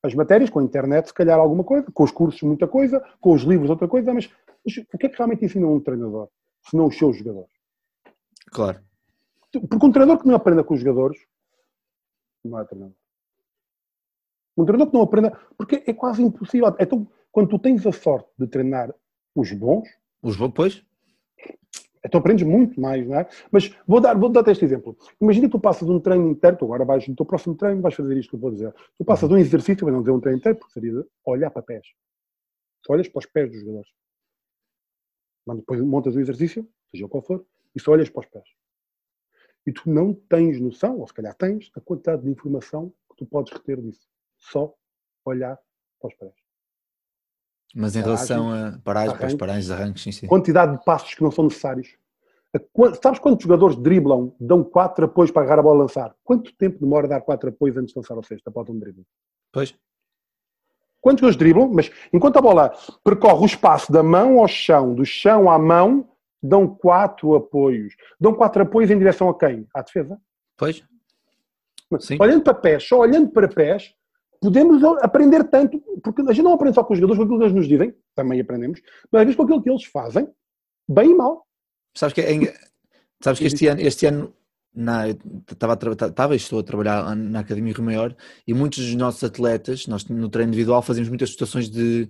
As matérias, com a internet, se calhar alguma coisa, com os cursos, muita coisa, com os livros, outra coisa, mas, mas o que é que realmente ensina um treinador, se não os seus jogadores? Claro. Porque um treinador que não aprenda com os jogadores não é treinador. Um treinador que não aprenda, porque é quase impossível. Então, quando tu tens a sorte de treinar os bons. Os bons, pois. Então aprendes muito mais, não é? Mas vou dar, vou dar este exemplo. Imagina que tu passas um treino inteiro, tu agora vais no teu próximo treino, vais fazer isto que eu vou dizer. Tu passas uhum. um exercício, mas não dizer um treino inteiro, porque seria olhar para pés. Tu olhas para os pés dos jogadores. Mas depois montas o exercício, seja qual for, e só olhas para os pés. E tu não tens noção, ou se calhar tens, a quantidade de informação que tu podes reter disso. Só olhar para os pés. Mas em relação a paragens, arranques, paragens, arranques, sim, sim. Quantidade de passos que não são necessários. Sabes quantos jogadores driblam, dão quatro apoios para agarrar a bola a lançar? Quanto tempo demora a dar quatro apoios antes de lançar o sexto, após um drible? Pois. Quantos jogadores driblam? Mas enquanto a bola percorre o espaço da mão ao chão, do chão à mão, dão quatro apoios. Dão quatro apoios em direção a quem? À defesa. Pois. Olhando para pés, só olhando para pés, podemos aprender tanto, porque a gente não aprende só com os jogadores, com aquilo que eles nos dizem, também aprendemos, mas às vezes com aquilo que eles fazem, bem e mal. Sabes que, é, sabes que este ano, este ano na, estava, estava estou a trabalhar na Academia Rio Maior e muitos dos nossos atletas, nós no treino individual fazemos muitas situações de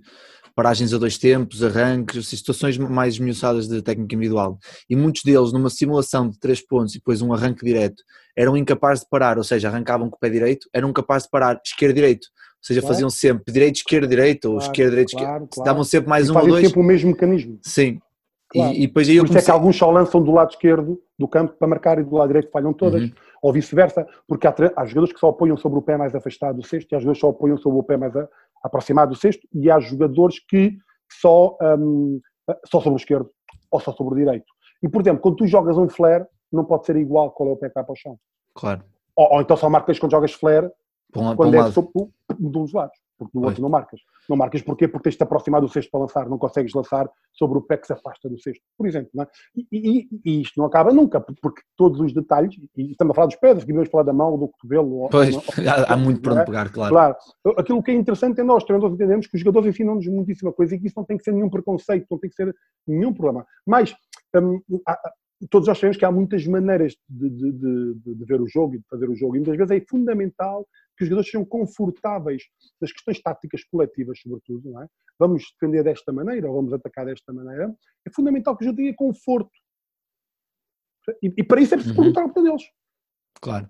paragens a dois tempos, arranques, situações mais esmiuçadas de técnica individual. E muitos deles, numa simulação de três pontos e depois um arranque direto, eram incapazes de parar, ou seja, arrancavam com o pé direito, eram incapazes de parar esquerda-direito. Ou seja, claro. faziam sempre direito, esquerda, direito, ou claro, esquerda, direito, claro, esquerda. Davam sempre mais e um ou dois. sempre o mesmo mecanismo. Sim. Claro. E, e, depois aí eu comecei... é que alguns só lançam do lado esquerdo do campo para marcar e do lado direito falham todas, uhum. ou vice-versa, porque há, há, jogadores que só apoiam sobre o pé mais afastado do cesto e há jogadores que só apoiam sobre o pé mais a, aproximado do cesto e há jogadores que só, um, só sobre o esquerdo ou só sobre o direito. E, por exemplo, quando tu jogas um flare, não pode ser igual qual é o pé que vai para o chão. Claro. Ou, ou então só marcas quando jogas flare, um, quando um é lado. sobre de um dos lados. Porque do Pois. outro não marcas. Não marcas porquê? Porque tens de te aproximar do cesto para lançar. Não consegues lançar sobre o pé que se afasta do cesto, por exemplo. Não é? e, e- e isto não acaba nunca, porque todos os detalhes, e estamos a falar dos pés, vamos falar da mão, do cotovelo. ou- Pois, ou- há, há muito para não é? onde pegar, claro. Claro. Aquilo que é interessante é nós, treinadores, entendemos que os jogadores ensinam-nos muitíssima coisa e que isso não tem que ser nenhum preconceito, não tem que ser nenhum problema. Mas hum, há- todos nós sabemos que há muitas maneiras de, de- de- de- ver o jogo e de fazer o jogo, e muitas vezes é fundamental que os jogadores sejam confortáveis nas questões táticas coletivas, sobretudo. Não é? Vamos defender desta maneira ou vamos atacar desta maneira. É fundamental que o jogador tenha conforto. E, e para isso é preciso Uhum. perguntar ao deles. claro.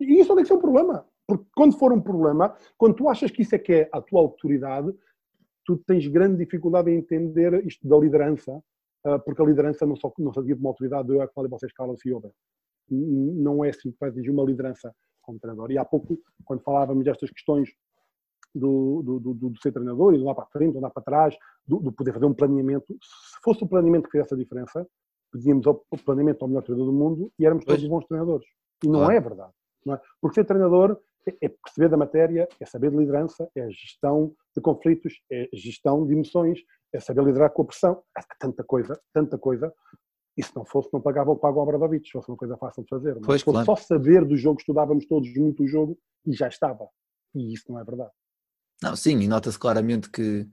E isso não tem que ser um problema. Porque quando for um problema, quando tu achas que isso é que é a tua autoridade, tu tens grande dificuldade em entender isto da liderança, porque a liderança não só não se uma autoridade, eu é que falo e vocês calam-se e ouvem. Não é assim que vai exigir uma liderança como treinador. E há pouco, quando falávamos destas questões do, do, do, do ser treinador e do lá para frente, do lá para trás, do, do poder fazer um planeamento, se fosse o planeamento que fizesse a diferença, pedíamos o planeamento ao melhor treinador do mundo e éramos todos bons treinadores. E não é verdade. Não é? Porque ser treinador é- é perceber da matéria, é saber de liderança, é gestão de conflitos, é gestão de emoções, é saber liderar com a pressão. Há tanta coisa, tanta coisa. E se não fosse, não pagava o pago ao Abramovich, se fosse uma coisa fácil de fazer. Mas Pois, claro. só saber do jogo, estudávamos todos muito o jogo e já estava. E isso não é verdade. Não, sim, e nota-se claramente que,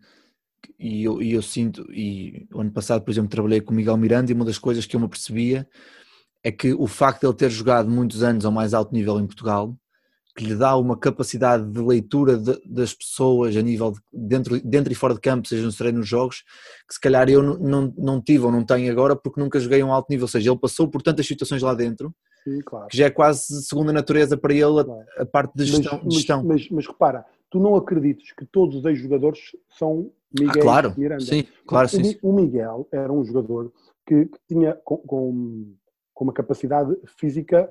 que- e, eu, e eu sinto, e o ano passado, por exemplo, trabalhei com o Miguel Miranda e uma das coisas que eu me percebia é que o facto de ele ter jogado muitos anos ao mais alto nível em Portugal, que lhe dá uma capacidade de leitura de- das pessoas a nível de, dentro, dentro e fora de campo, seja nos treinos, nos jogos, que se calhar eu não, não, não tive ou não tenho agora porque nunca joguei a um alto nível, ou seja, ele passou por tantas situações lá dentro Sim, claro. que já é quase segunda natureza para ele Claro. a, a parte de gestão. mas, de gestão. Mas, mas, mas repara, tu não acredites que todos os ex-jogadores são ah, Miguel claro, Miranda. sim, claro, o, sim, o Miguel era um jogador que, que tinha com, com, com uma capacidade física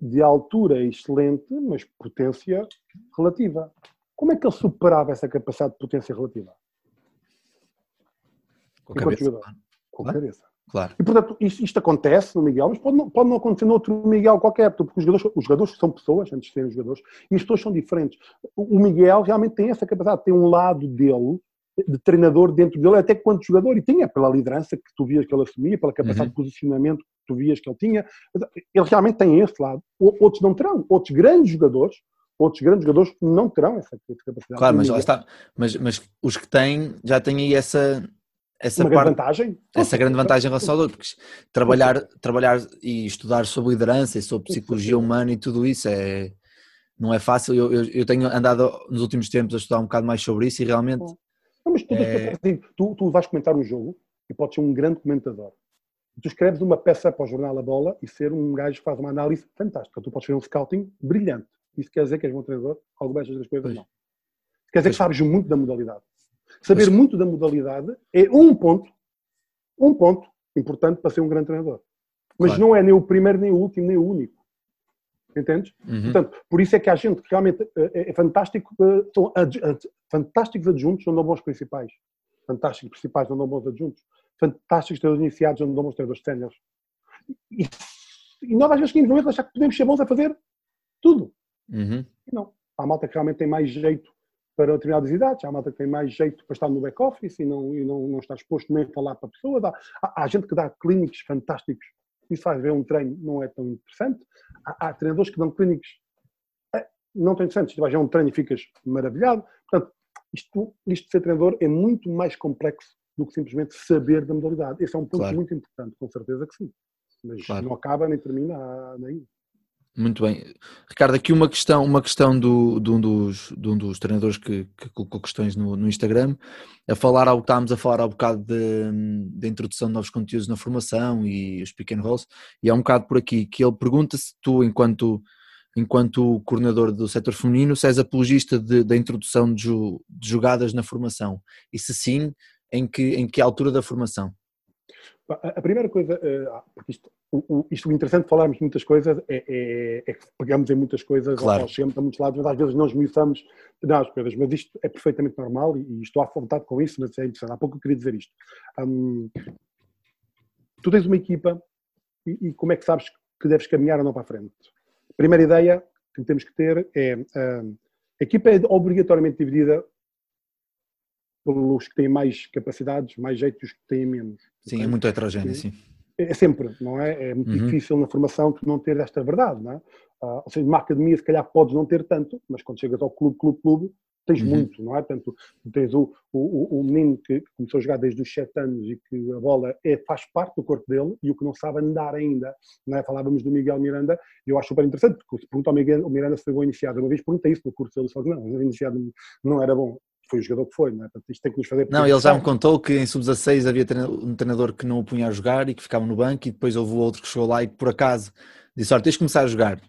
de altura excelente, mas potência relativa. Como é que ele superava essa capacidade de potência relativa? Com a cabeça, jogador. claro. Com a cabeça. claro. E, portanto, isto, isto acontece no Miguel, mas pode não, pode não acontecer no outro Miguel qualquer, porque os jogadores, os jogadores são pessoas, antes de serem jogadores, e as pessoas são diferentes. O Miguel realmente tem essa capacidade, tem um lado dele, de treinador dentro dele, até quanto jogador, e tinha pela liderança que tu vias que ele assumia, pela capacidade Uhum. de posicionamento que tu vias que ele tinha. Ele realmente tem esse lado. Outros não terão. Outros grandes jogadores, outros grandes jogadores não terão essa capacidade. Claro, mas lá está. Mas, mas os que têm já têm aí essa, essa uma grande parte, vantagem. essa grande vantagem em relação ao outro, porque trabalhar, trabalhar e estudar sobre liderança e sobre psicologia humana e tudo isso é, não é fácil. Eu, eu, eu tenho andado nos últimos tempos a estudar um bocado mais sobre isso e realmente Não, mas tu, É- assim, tu, tu vais comentar um jogo e podes ser um grande comentador. Tu escreves uma peça para o jornal A Bola e ser um gajo que faz uma análise fantástica. Tu podes fazer um scouting brilhante. Isso quer dizer que és bom treinador? Algo destas das coisas Pois. não. Quer dizer Pois. que sabes muito da modalidade. Saber Pois. muito da modalidade é um ponto, um ponto importante para ser um grande treinador. Mas Claro. não é nem o primeiro, nem o último, nem o único. Entendes? uhum, Portanto, por isso é que há gente que realmente é, é fantástico, eh, são adju- ad- fantásticos adjuntos, não dão bons principais. Fantásticos principais, não dão bons adjuntos. Fantásticos treinadores iniciados, não dão bons treinadores séniores. E, e nós às vezes queremos momento achar que podemos ser bons a fazer tudo. uhum, E não. Há malta que realmente tem mais jeito para determinadas idades, há malta que tem mais jeito para estar no back-office e, não, e não, não estar exposto nem a falar para a pessoa. Dá- há, há gente que dá clínicos fantásticos e faz ver um treino, não é tão interessante. Há, há treinadores que dão clínicos eh, não tão interessantes. Tu vais ver um treino e ficas maravilhado. Portanto, isto, isto de ser treinador é muito mais complexo do que simplesmente saber da modalidade. Esse é um ponto Claro. muito importante, com certeza que sim. Mas Claro. não acaba nem termina nem. Muito bem. Ricardo, aqui uma questão, uma questão do, de, um dos, de um dos treinadores que, que colocou questões no, no Instagram, a falar ao estávamos a falar há um bocado da introdução de novos conteúdos na formação e os pequenos roles, e há um bocado por aqui que ele pergunta se tu, enquanto, enquanto coordenador do setor feminino, se és apologista da introdução de, de jogadas na formação, e se sim, em que, em que altura da formação? A a primeira coisa, eh, ah, porque isto o, o- isto o interessante de falarmos de muitas coisas é, é- é que pegamos em muitas coisas, Claro. ou chegamos a muitos lados, mas às vezes não esmiuçamos determinadas coisas. Mas isto é perfeitamente normal e, e estou à vontade com isso, mas é interessante. Há pouco eu queria dizer isto. Hum, tu tens uma equipa e, e como é que sabes que deves caminhar ou não para a frente? primeira ideia que temos que ter é uh, a equipa é obrigatoriamente dividida pelos que têm mais capacidades, mais jeito e os que têm menos. Sim, é muito heterogéneo, sim. É sempre, não é? É muito uhum. difícil na formação tu não ter esta verdade, não é? Uh, ou seja, numa academia se calhar podes não ter tanto, mas quando chegas ao clube, clube, clube, tens uhum. muito, não é? Portanto, tens o, o, o menino que começou a jogar desde os 7 anos e que a bola é, faz parte do corpo dele e o que não sabe andar ainda, não é? Falávamos do Miguel Miranda e eu acho super interessante, porque se pergunta ao Miguel, Miranda se foi bom iniciado, uma vez perguntei isso no curso, ele falou que não, iniciado não era bom, foi o jogador que foi, não é? Portanto, isto tem que nos fazer. Não, ele já me contou que em sub-16 havia um treinador que não o punha a jogar e que ficava no banco, e depois houve outro que chegou lá e por acaso disse: Olha, tens de começar a jogar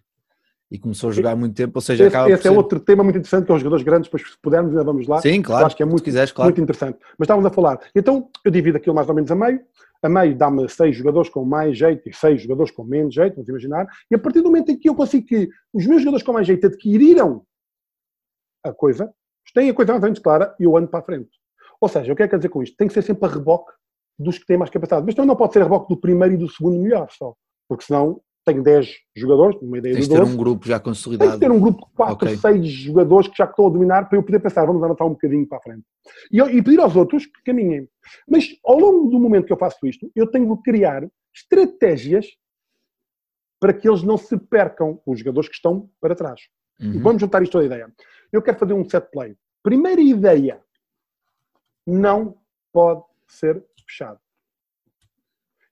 e começou a jogar há muito tempo, ou seja, esse, acaba esse é outro tema muito interessante, que é os jogadores grandes, depois se pudermos ainda vamos lá. Sim, claro, acho que é muito, quiseres, claro. muito interessante. Mas estávamos a falar, então eu divido aquilo mais ou menos a meio, a meio dá-me seis jogadores com mais jeito e seis jogadores com menos jeito, vamos imaginar, e a partir do momento em que eu consigo que os meus jogadores com mais jeito adquiriram a coisa, têm a coisa menos clara e eu ando para a frente. Ou seja, o que é que quer dizer com isto? Tem que ser sempre a reboque dos que têm mais capacidade. Mas também não pode ser a reboque do primeiro e do segundo melhor só, porque senão tenho 10 jogadores, numa ideia Tens de 12. ter um grupo já consolidado. Tem que ter um grupo de 4, okay. 6 jogadores que já estão a dominar para eu poder pensar, vamos levantar um bocadinho para a frente. E, e, pedir aos outros que caminhem. Mas ao longo do momento que eu faço isto, eu tenho de criar estratégias para que eles não se percam, os jogadores que estão para trás. Uhum. E vamos juntar isto à ideia. Eu quero fazer um set play. Primeira ideia, não pode ser fechado.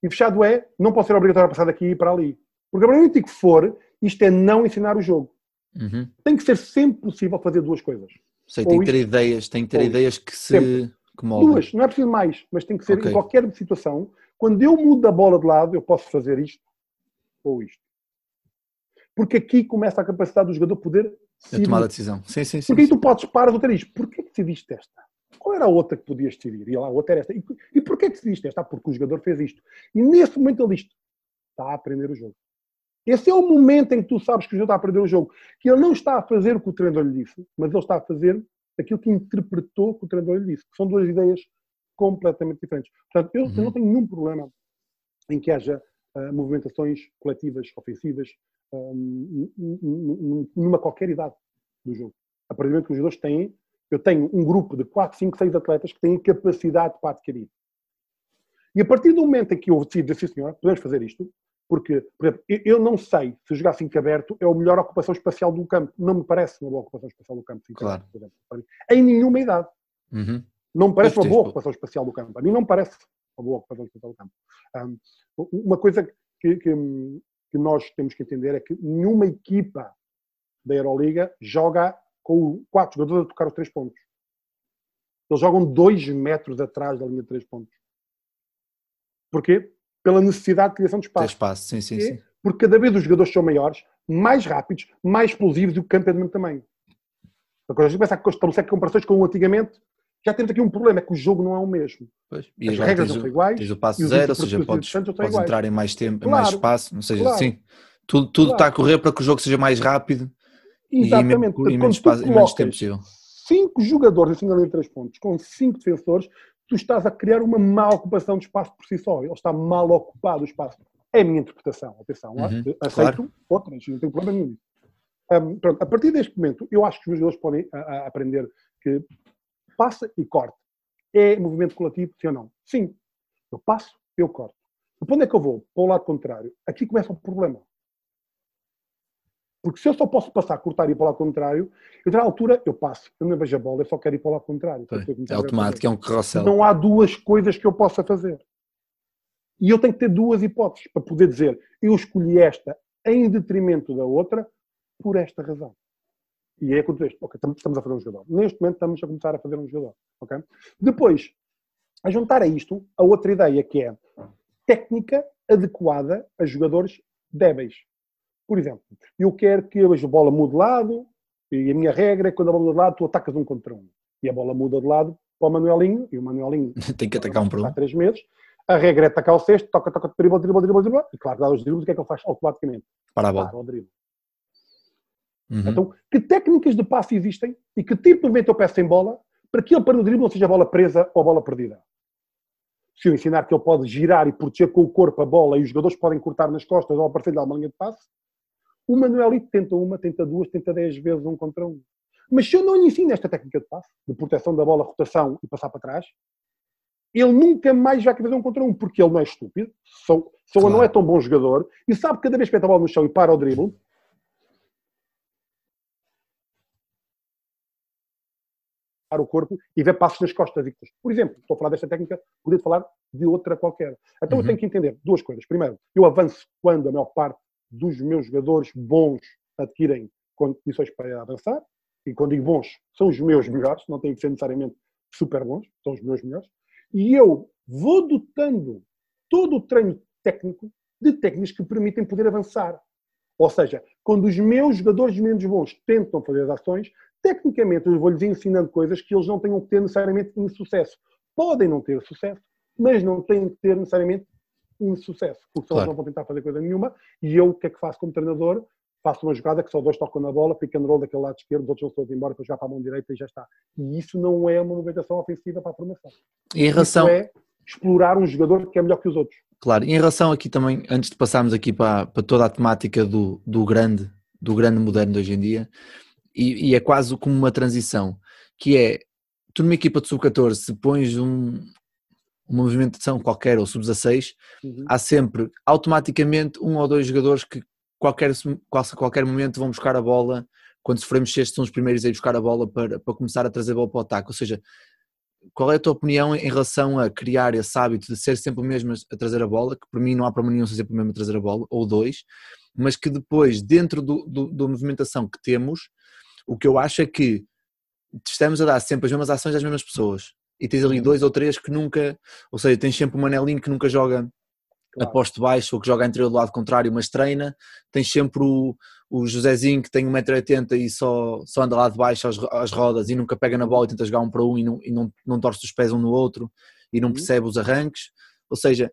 E fechado é, não pode ser obrigatório passar daqui e para ali. Porque a momento que for, isto é não ensinar o jogo. Uhum. Tem que ser sempre possível fazer duas coisas. Sei, tem que ter isto, ideias, tem que ter ideias que se que Duas, não é preciso mais, mas tem que ser okay. em qualquer situação. Quando eu mudo a bola de lado, eu posso fazer isto ou isto. Porque aqui começa a capacidade do jogador poder a tomar a decisão. Sim, sim, sim. Porque aí tu podes parar outra diz, porquê que decidiste esta? Qual era a outra que podias decidir? E lá, a outra era esta. E, e porquê que decidiste esta? Ah, porque o jogador fez isto. E nesse momento ele diz, está a aprender o jogo. Esse é o momento em que tu sabes que o jogador está a aprender o jogo. Que ele não está a fazer o que o treinador lhe disse, mas ele está a fazer aquilo que interpretou que o treinador lhe disse. Que são duas ideias completamente diferentes. Portanto, eu, uhum. eu não tenho nenhum problema em que haja uh, movimentações coletivas, ofensivas, um, numa qualquer idade do jogo. A partir do momento que os jogadores têm, eu tenho um grupo de 4, 5, 6 atletas que têm capacidade para adquirir. E a partir do momento em que eu decido dizer, sim senhor, podemos fazer isto, porque, por exemplo, eu não sei se jogar 5 aberto é a melhor ocupação espacial do campo. Não me parece uma boa ocupação espacial do campo. Claro. Aberto, em nenhuma idade. Uhum. Não me parece uma boa ocupação espacial do campo. A mim não me parece uma boa ocupação espacial do campo. Um, uma coisa que, que, que nós temos que entender é que nenhuma equipa da Euroliga joga com quatro jogadores a tocar os três pontos. Eles jogam dois metros atrás da linha de três pontos. Porquê? Pela necessidade de criação de espaço. Tem espaço, sim, sim, sim. Porque cada vez os jogadores são maiores, mais rápidos, mais explosivos e o campo é do mesmo tamanho. Agora, a gente pensa que estabelecer comparações com o antigamente, já temos aqui um problema, é que o jogo não é o mesmo. Pois. E As regras não são iguais. Tens o passo zero, ou seja, podes, podes entrar em mais tempo, claro, em mais espaço, ou seja, claro. sim, tudo, tudo claro. está a correr para que o jogo seja mais rápido Exatamente. e, e menos, espaço, e menos tempo possível. Cinco jogadores em cima da linha de três pontos, com cinco defensores, tu estás a criar uma má ocupação de espaço por si só. Ele está mal ocupado o espaço. É a minha interpretação. Atenção, uhum, aceito claro. outras, não tenho problema nenhum. Um, pronto, a partir deste momento, eu acho que os jogadores podem a, a aprender que passa e corta. É movimento coletivo, sim ou não? Sim. Eu passo, eu corto. Para onde é que eu vou? Para o lado contrário. Aqui começa o problema. Porque se eu só posso passar, cortar e ir para o lado contrário, eu, na altura, eu passo. Eu não vejo a bola, eu só quero ir para o lado contrário. É automático, é um carrossel. Não há duas coisas que eu possa fazer. E eu tenho que ter duas hipóteses para poder dizer eu escolhi esta em detrimento da outra por esta razão. E é quando ok, estamos a fazer um jogador. Neste momento estamos a começar a fazer um jogador. Okay? Depois, a juntar a isto a outra ideia que é técnica adequada a jogadores débeis. Por exemplo, eu quero que a bola mude de lado e a minha regra é que quando a bola muda de lado tu atacas um contra um. E a bola muda de lado para o Manuelinho e o Manuelinho tem que atacar um por um. Há três meses. A regra é atacar o sexto, toca, toca, dribble, dribble, dribble, dribble. E claro, dá os dribles, o que é que ele faz automaticamente? Para a bola. Para o dribble. Uhum. Então, que técnicas de passe existem e que tipo de movimento eu peço em bola para que ele para no drible não seja bola presa ou bola perdida? Se eu ensinar que ele pode girar e proteger com o corpo a bola e os jogadores podem cortar nas costas ou aparecer-lhe uma linha de passe, O Manuelito tenta uma, tenta duas, tenta dez vezes um contra um. Mas se eu não lhe ensino esta técnica de passe, de proteção da bola, rotação e passar para trás, ele nunca mais vai querer um contra um, porque ele não é estúpido, só, só claro. não é tão bom jogador, e sabe que cada vez que mete a bola no chão e para o drible, o corpo e ver passos nas costas. Por exemplo, estou a falar desta técnica, podia falar de outra qualquer. Então uhum. eu tenho que entender duas coisas. Primeiro, eu avanço quando a maior parte dos meus jogadores bons adquirem condições para avançar, e quando digo bons, são os meus melhores, não têm que ser necessariamente super bons, são os meus melhores, e eu vou dotando todo o treino técnico de técnicas que permitem poder avançar. Ou seja, quando os meus jogadores menos bons tentam fazer as ações, tecnicamente eu vou-lhes ensinando coisas que eles não tenham que ter necessariamente insucesso. Podem não ter sucesso, mas não têm que ter necessariamente insucesso, porque claro. eles não vão tentar fazer coisa nenhuma. E eu, o que é que faço como treinador? Faço uma jogada que só dois tocam na bola, pick and roll daquele lado esquerdo, os outros vão todos embora, depois já para a mão direita e já está. E isso não é uma movimentação ofensiva para a formação. E em relação... Isso é explorar um jogador que é melhor que os outros. Claro, e em relação aqui também, antes de passarmos aqui para, para toda a temática do, do grande, do grande moderno de hoje em dia, e, e, é quase como uma transição, que é, tu numa equipa de sub-14, se pões um, uma movimentação qualquer ou sub-16, uhum. há sempre automaticamente um ou dois jogadores que qualquer, qualquer momento vão buscar a bola, quando sofremos sexto são os primeiros a ir buscar a bola para, para começar a trazer a bola para o ataque, ou seja, qual é a tua opinião em relação a criar esse hábito de ser sempre o mesmo a trazer a bola, que para mim não há problema nenhum ser sempre o mesmo a trazer a bola, ou dois, mas que depois, dentro do, do, da movimentação que temos, o que eu acho é que estamos a dar sempre as mesmas ações às mesmas pessoas. E tens ali dois ou três que nunca, ou seja, tens sempre o Manelinho que nunca joga claro. a posto baixo ou que joga entre o lado contrário, mas treina. Tens sempre o, o Josézinho que tem 1,80m e só, só anda lá de baixo às, às, rodas e nunca pega na bola e tenta jogar um para um e não, e não, não torce os pés um no outro e não uhum. percebe os arranques. Ou seja,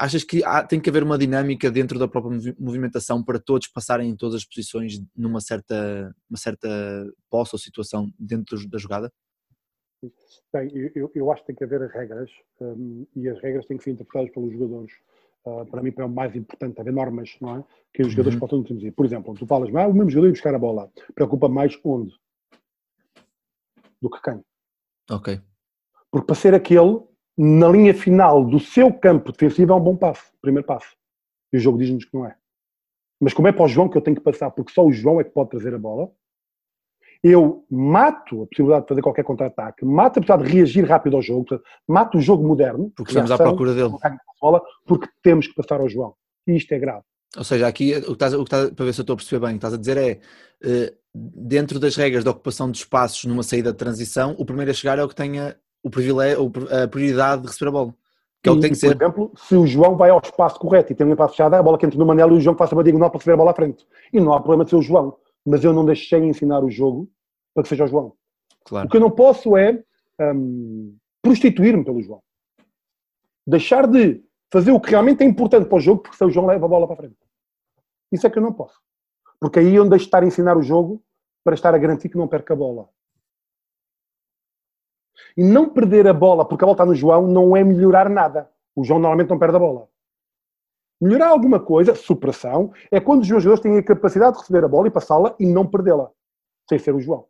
Achas que há, tem que haver uma dinâmica dentro da própria movimentação para todos passarem em todas as posições numa certa, uma certa posse ou situação dentro da jogada? Bem, eu, eu acho que tem que haver regras um, e as regras têm que ser interpretadas pelos jogadores. Uh, para mim, é o mais importante haver normas, não é? Que os jogadores uhum. possam introduzir. Por exemplo, tu falas, ah, o mesmo jogador ir buscar a bola. Preocupa mais onde? Do que quem. Ok. Porque para ser aquele, na linha final do seu campo defensivo é um bom passo, primeiro passo. E o jogo diz-nos que não é. Mas como é para o João que eu tenho que passar, porque só o João é que pode trazer a bola, eu mato a possibilidade de fazer qualquer contra-ataque, mato a possibilidade de reagir rápido ao jogo, mato o jogo moderno. Porque estamos à procura dele. Bola, porque temos que passar ao João. E isto é grave. Ou seja, aqui o que estás, o que estás para ver se eu estou a perceber bem, o que estás a dizer é eh, dentro das regras da ocupação de espaços numa saída de transição, o primeiro a chegar é o que tenha o privilégio, a prioridade de receber a bola. Que é o que tem que ser. Por exemplo, se o João vai ao espaço correto e tem um espaço fechado, a bola que entra no Manelo e o João passa uma diagonal para receber a bola à frente. E não há problema de ser o João. Mas eu não deixei ensinar o jogo para que seja o João. Claro. O que eu não posso é um, prostituir-me pelo João. Deixar de fazer o que realmente é importante para o jogo, porque se o João leva a bola para a frente. Isso é que eu não posso. Porque aí eu não deixo de estar a ensinar o jogo para estar a garantir que não perca a bola. E não perder a bola porque a bola está no João não é melhorar nada. O João normalmente não perde a bola. Melhorar alguma coisa, superação, é quando os meus jogadores têm a capacidade de receber a bola e passá-la e não perdê-la, sem ser o João.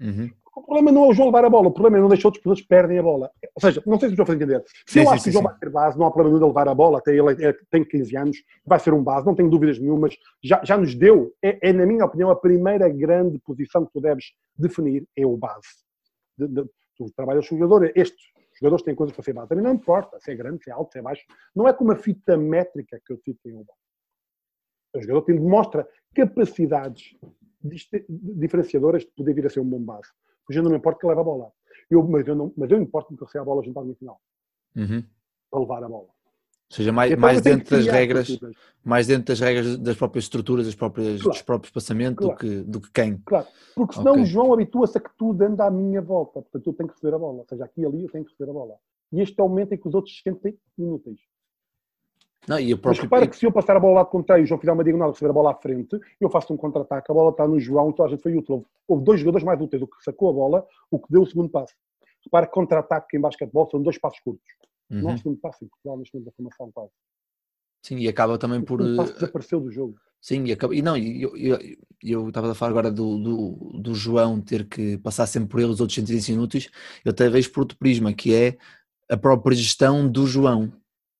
Uhum. O problema não é o João levar a bola, o problema é não deixar outros jogadores perdem a bola. Ou seja, não sei se estou a fazer entender. Se sim, eu acho sim, que o João vai ser base, não há problema nenhum de levar a bola, até ele é, tem 15 anos, vai ser um base, não tenho dúvidas nenhumas, já, já nos deu, é, é, na minha opinião, a primeira grande posição que tu deves definir é o base. De, de, tu trabalhas com o jogador, estes jogadores têm coisas para ser base. A mim não importa se é grande, se é alto, se é baixo. Não é como uma fita métrica que eu tive em um O jogador tem, demonstra capacidades diferenciadoras de poder vir a ser um bom base. Pois eu não me importa que leve a bola. Eu, mas, eu não, mas eu importo-me que eu a bola junto ao final. Uhum. Para levar a bola. Ou seja, mais, mais dentro das regras, mais dentro das regras das próprias estruturas, das próprias, claro. dos próprios passamentos claro. do, que, do que quem. Claro, porque senão okay. o João habitua-se a que tudo anda à minha volta, portanto eu tenho que receber a bola, ou seja, aqui e ali eu tenho que receber a bola. E este é o momento em que os outros se sentem inúteis. Não, e próprio... Mas repara que se eu passar a bola lá de contrário e o João fizer uma diagonal e receber a bola à frente, eu faço um contra-ataque, a bola está no João, então a gente foi útil. Houve dois jogadores mais úteis, o que sacou a bola, o que deu o segundo passo. Repara que contra-ataque em basquetebol são dois passos curtos. Uhum. É o segundo passo em Portugal, neste momento da formação quase. Sim, e acaba também por. O passo desapareceu do jogo. Sim, e, e não, eu, eu, eu estava a falar agora do, do, do, João ter que passar sempre por ele os outros 120 inúteis, eu até vejo por outro prisma, que é a própria gestão do João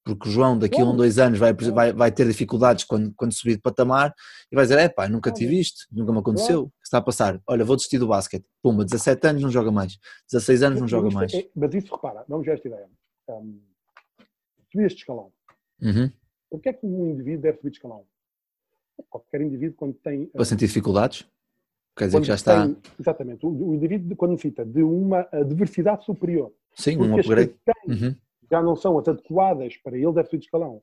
porque o João daqui a um, dois anos vai, vai, vai ter dificuldades quando, quando subir de patamar e vai dizer, é pá, nunca tive isto, nunca me aconteceu, o que está a passar? Olha, vou desistir do basquete, pumba, 17 anos não joga mais, 16 anos não joga mais. É, mas isso, repara, vamos ver esta ideia, um, subir este escalão, uhum. porquê é que um indivíduo deve subir de escalão? Qualquer indivíduo quando tem... Para sentir dificuldades? Quer dizer que já está... Tem, exatamente, o, o indivíduo quando necessita de uma diversidade superior. Sim, um upgrade. Uhum já não são as adequadas para ele, deve subir de escalão.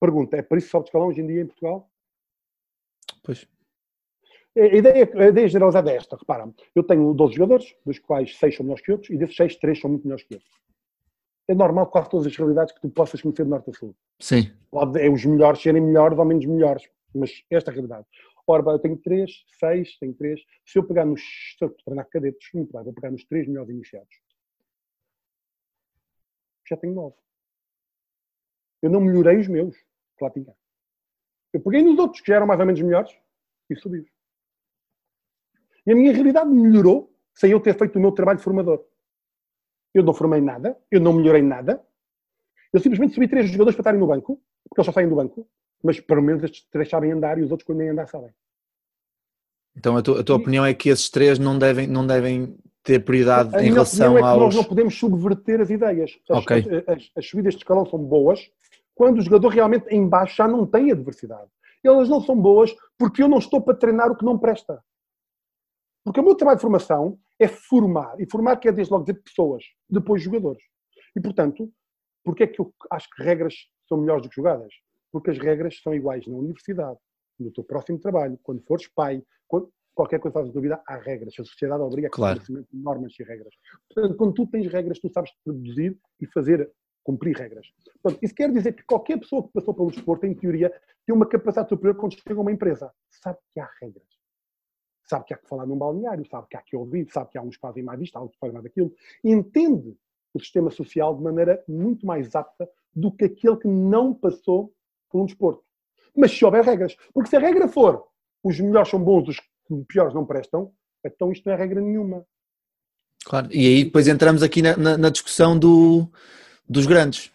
Pergunta, é por isso que sobe de escalão hoje em dia em Portugal? Pois. A ideia, a ideia generalizada é esta, repara, eu tenho 12 jogadores, dos quais 6 são melhores que outros, e desses 6, 3 são muito melhores que outros. É normal quase todas as realidades que tu possas conhecer de norte a sul. Sim. Pode é os melhores serem melhores ou menos melhores, mas esta é a realidade. Ora, eu tenho 3, 6, tenho 3. Se eu pegar nos, se eu treinar cadetes, muito bem, vou pegar nos 3 melhores iniciados já tenho nove. Eu não melhorei os meus, que lá tinha. Eu peguei nos outros que já eram mais ou menos melhores e subi. E a minha realidade melhorou sem eu ter feito o meu trabalho formador. Eu não formei nada, eu não melhorei nada. Eu simplesmente subi três jogadores para estarem no banco, porque eles só saem do banco, mas pelo menos estes três sabem andar e os outros quando nem andar sabem. Então a tua, a tua opinião é que esses três não devem, não devem ter prioridade a em relação é aos... nós não podemos subverter as ideias. As, okay. as, as, as, subidas de escalão são boas quando o jogador realmente em baixo já não tem adversidade. Elas não são boas porque eu não estou para treinar o que não presta. Porque o meu trabalho de formação é formar. E formar quer desde logo dizer pessoas, depois jogadores. E portanto, porque é que eu acho que regras são melhores do que jogadas? Porque as regras são iguais na universidade, no teu próximo trabalho, quando fores pai, quando qualquer coisa fazes dúvida, há regras. A sociedade obriga claro. a de normas e regras. Portanto, quando tu tens regras, tu sabes produzir e fazer, cumprir regras. Portanto, isso quer dizer que qualquer pessoa que passou pelo desporto, em teoria, tem uma capacidade superior quando chega a uma empresa. Sabe que há regras. Sabe que há que falar num balneário, sabe que há que ouvir, sabe que há uns que fazem mais isto, outros que fazem mais aquilo. Entende o sistema social de maneira muito mais apta do que aquele que não passou por um desporto. Mas se houver regras. Porque se a regra for os melhores são bons, os piores não prestam, então isto não é regra nenhuma. Claro, e aí depois entramos aqui na, na, na discussão do, dos grandes.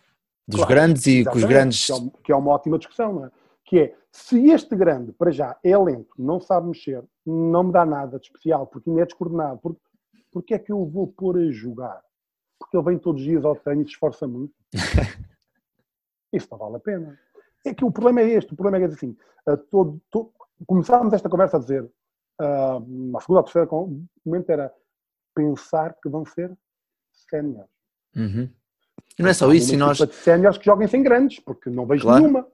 Dos claro, grandes e com os grandes. Que é, que é, uma ótima discussão, não é? Que é, se este grande, para já, é lento, não sabe mexer, não me dá nada de especial, porque ainda é descoordenado, porque, porque é que eu vou pôr a jogar? Porque ele vem todos os dias ao treino e se esforça muito. Isso não vale a pena. É que o problema é este, o problema é que assim, todo, todo, começámos esta conversa a dizer, uh, a segunda ou terceira momento era pensar que vão ser séniores. Uhum. E não é só isso, e nós... séniores que joguem sem grandes, porque não vejo claro. nenhuma.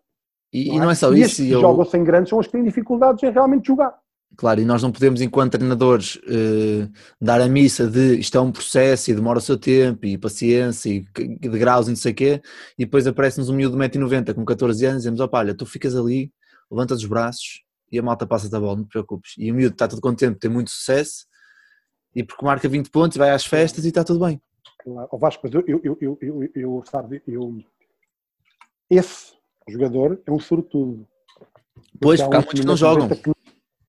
E não, e não é? é só e isso. E eu... jogam sem grandes são os que têm dificuldades em realmente jogar. Claro, e nós não podemos, enquanto treinadores, eh, dar a missa de isto é um processo e demora o seu tempo e paciência e de graus e não sei o quê, e depois aparece-nos um miúdo de 1,90m com 14 anos e dizemos: opa, olha, tu ficas ali, levanta os braços, e a malta passa da bola, não te preocupes. E o miúdo está todo contente, tem muito sucesso e porque marca 20 pontos, vai às festas e está tudo bem. Claro. O Vasco, eu, eu, eu, eu, eu, sabe, eu, esse jogador é um sortudo. Pois, porque há, muitos que não jogam. Que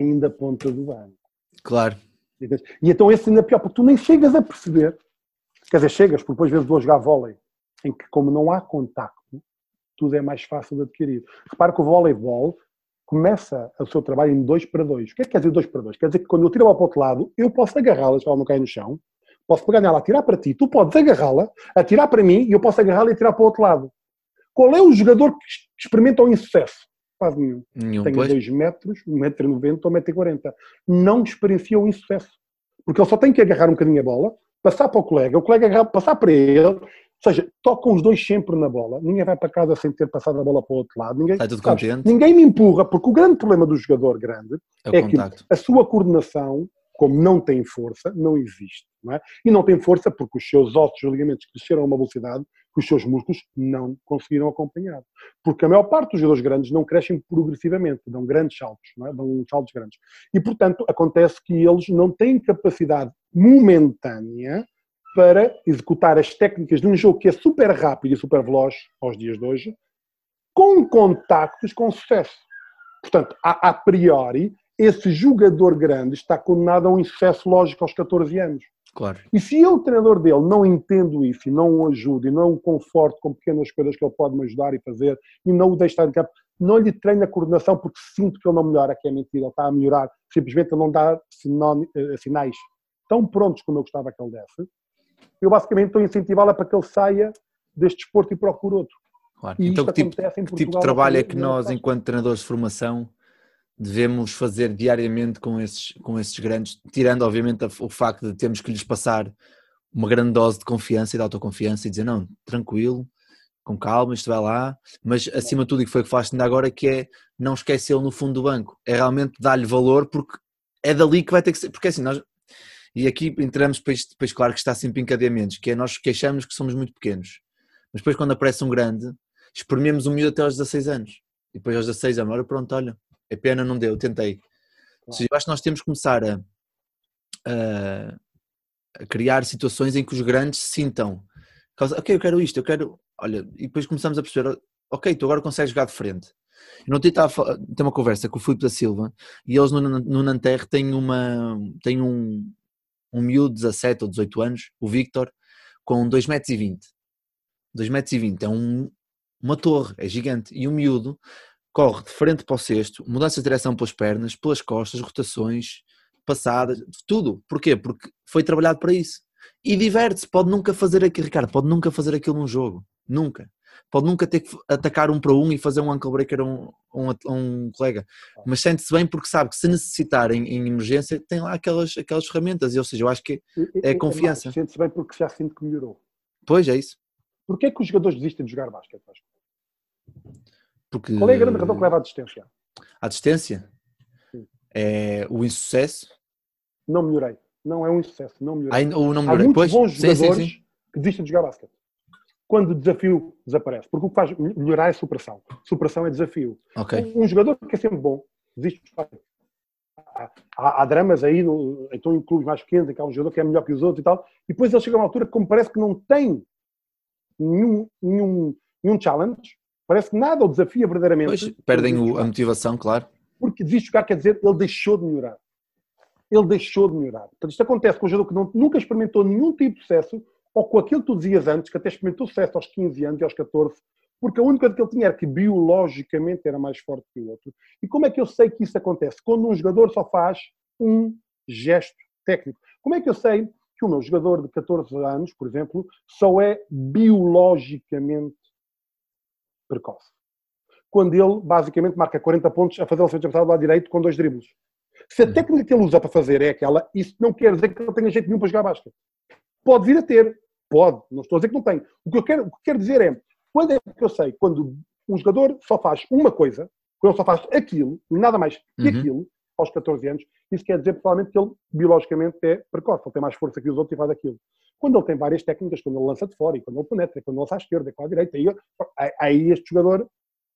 ainda ponta do banco. Claro. E então esse ainda é pior, porque tu nem chegas a perceber, quer dizer, chegas, porque depois vezes vou jogar vôlei, em que como não há contacto, tudo é mais fácil de adquirir. Repara que o voleibol começa o seu trabalho em 2 para 2. O que é que quer dizer 2 para 2? Quer dizer que quando eu tiro a bola para o outro lado, eu posso agarrá-la se ela não cair no chão, posso pegar nela, atirar para ti, tu podes agarrá-la, atirar para mim e eu posso agarrá-la e atirar para o outro lado. Qual é o jogador que experimenta o insucesso? Quase nenhum. nenhum Tem 2 metros, 1,90m ou 1,40m. Não experiencia o insucesso. Porque ele só tem que agarrar um bocadinho a bola, passar para o colega, o colega agarrar, passar para ele, ou seja, tocam os dois sempre na bola. Ninguém vai para casa sem ter passado a bola para o outro lado. Ninguém, Está tudo sabes, ninguém me empurra, porque o grande problema do jogador grande é, é que a sua coordenação, como não tem força, não existe. Não é? E não tem força porque os seus ossos e ligamentos cresceram a uma velocidade que os seus músculos não conseguiram acompanhar. Porque a maior parte dos jogadores grandes não crescem progressivamente, dão grandes saltos, é? dão saltos grandes. E, portanto, acontece que eles não têm capacidade momentânea para executar as técnicas de um jogo que é super rápido e super veloz aos dias de hoje, com contactos com sucesso. Portanto, a, a priori, esse jogador grande está condenado a um excesso lógico aos 14 anos. Claro. E se eu, o treinador dele, não entendo isso e não o ajudo e não o conforto com pequenas coisas que ele pode me ajudar e fazer e não o deixo estar em campo, não lhe treino a coordenação porque sinto que ele não melhora, que é mentira, ele está a melhorar, simplesmente ele não dá eh, sinais tão prontos como eu gostava que ele desse, eu basicamente estou a incentivá-la para que ele saia deste desporto e procure outro. Claro. Então, que tipo, que tipo de trabalho é que nós, enquanto treinadores de formação, devemos fazer diariamente com esses, com esses grandes, tirando obviamente o facto de termos que lhes passar uma grande dose de confiança e de autoconfiança e dizer não, tranquilo, com calma, isto vai lá, mas acima de tudo, e que foi o que falaste ainda agora, que é não esquecê-lo no fundo do banco, é realmente dar-lhe valor porque é dali que vai ter que ser, porque assim, nós, e aqui entramos depois, depois claro que está sempre encadeamentos, que é nós queixamos que somos muito pequenos, mas depois quando aparece um grande, esprememos um miúdo até aos 16 anos, e depois aos 16 anos, olha pronto, olha, é pena, não deu, tentei. Ou seja, eu acho que nós temos que começar a, a, a criar situações em que os grandes se sintam, ok, eu quero isto, eu quero, olha, e depois começamos a perceber, ok, tu agora consegues jogar de frente. Eu não estava a ter uma conversa com o Filipe da Silva e eles no, no Nanterre têm, uma, têm um, um miúdo de 17 ou 18 anos, o Victor, com 2,20m. 2,20m é um, uma torre, é gigante. E o miúdo corre de frente para o cesto, mudança de direção pelas pernas, pelas costas, rotações, passadas, tudo. Porquê? Porque foi trabalhado para isso. E diverte-se, pode nunca fazer aquilo, Ricardo, pode nunca fazer aquilo num jogo. Nunca. Pode nunca ter que atacar um para um e fazer um ankle breaker a um, um, um colega. Mas sente-se bem porque sabe que se necessitarem em emergência, tem lá aquelas, aquelas ferramentas. Ou seja, eu acho que é confiança. Sente-se bem porque já sinto que melhorou. Pois, é isso. Porquê é que os jogadores desistem de jogar basquete? Porque... Qual é a grande razão que leva à distância? A distância? Sim. É o insucesso? Não melhorei. Não é um insucesso. Não melhorei. Ai, ou não melhorei. Há muitos pois, bons jogadores sim, sim, que desistem de jogar basquete. Quando o desafio desaparece. Porque o que faz melhorar é superação. Superação é desafio. Okay. Um, um jogador que é sempre bom, desiste de. Há, há, há, dramas aí, no, então em clubes mais pequenos, em que há um jogador que é melhor que os outros e tal, e depois ele chega a uma altura que, como parece que não tem nenhum, nenhum, nenhum challenge, Parece que nada o desafia verdadeiramente. Pois, perdem o, a motivação, claro. Porque desiste de jogar, quer dizer, ele deixou de melhorar. Ele deixou de melhorar. Portanto, isto acontece com um jogador que não, nunca experimentou nenhum tipo de sucesso, ou com aquilo que tu dizias antes, que até experimentou sucesso aos 15 anos e aos 14, porque a única coisa que ele tinha era que biologicamente era mais forte que o outro. E como é que eu sei que isso acontece? Quando um jogador só faz um gesto técnico. Como é que eu sei que o meu jogador de 14 anos, por exemplo, só é biologicamente precoce. Quando ele, basicamente, marca 40 pontos a fazer o seu adversário do lado direito com dois dribles. Se a uhum. técnica que ele usa para fazer é aquela, isso não quer dizer que ele tenha jeito nenhum para jogar basquete. Pode vir a ter. Pode. Não estou a dizer que não tem. O que eu quero, que quero dizer é, quando é que eu sei, quando um jogador só faz uma coisa, quando ele só faz aquilo, nada mais que uhum. aquilo, aos 14 anos, isso quer dizer provavelmente que ele biologicamente é precoce, ele tem mais força que os outros e faz aquilo. Quando ele tem várias técnicas, quando ele lança de fora, e quando ele penetra, quando ele lança à esquerda, com a direita, aí, aí este jogador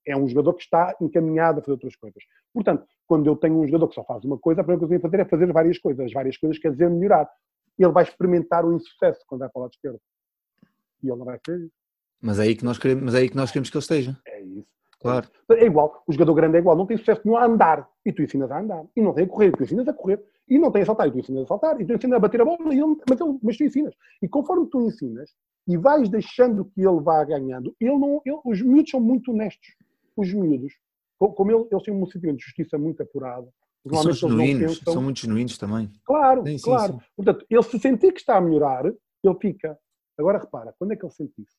é um jogador que está encaminhado a fazer outras coisas. Portanto, quando eu tenho um jogador que só faz uma coisa, a primeira coisa que eu tenho que fazer é fazer várias coisas. As várias coisas quer dizer melhorar. Ele vai experimentar o insucesso quando vai para o lado esquerdo. E ele não vai fazer isso. Mas é aí que nós queremos, mas é aí que nós queremos que ele esteja. É isso. Claro. É igual, o jogador grande é igual, não tem sucesso nenhum a andar e tu ensinas a andar. E não tem a correr, tu ensinas a correr. E não tem a saltar e tu ensinas a saltar. E tu ensinas a bater a bola, e ele, mas, ele, mas tu ensinas. E conforme tu ensinas e vais deixando que ele vá ganhando, ele não, ele, os miúdos são muito honestos. Os miúdos, como ele, eles têm um sentimento de justiça muito apurado. São genuínos, pensam... são muito genuínos também. Claro, sim, claro. Sim, sim. Portanto, ele se sentir que está a melhorar, ele fica. Agora repara, quando é que ele sente isso?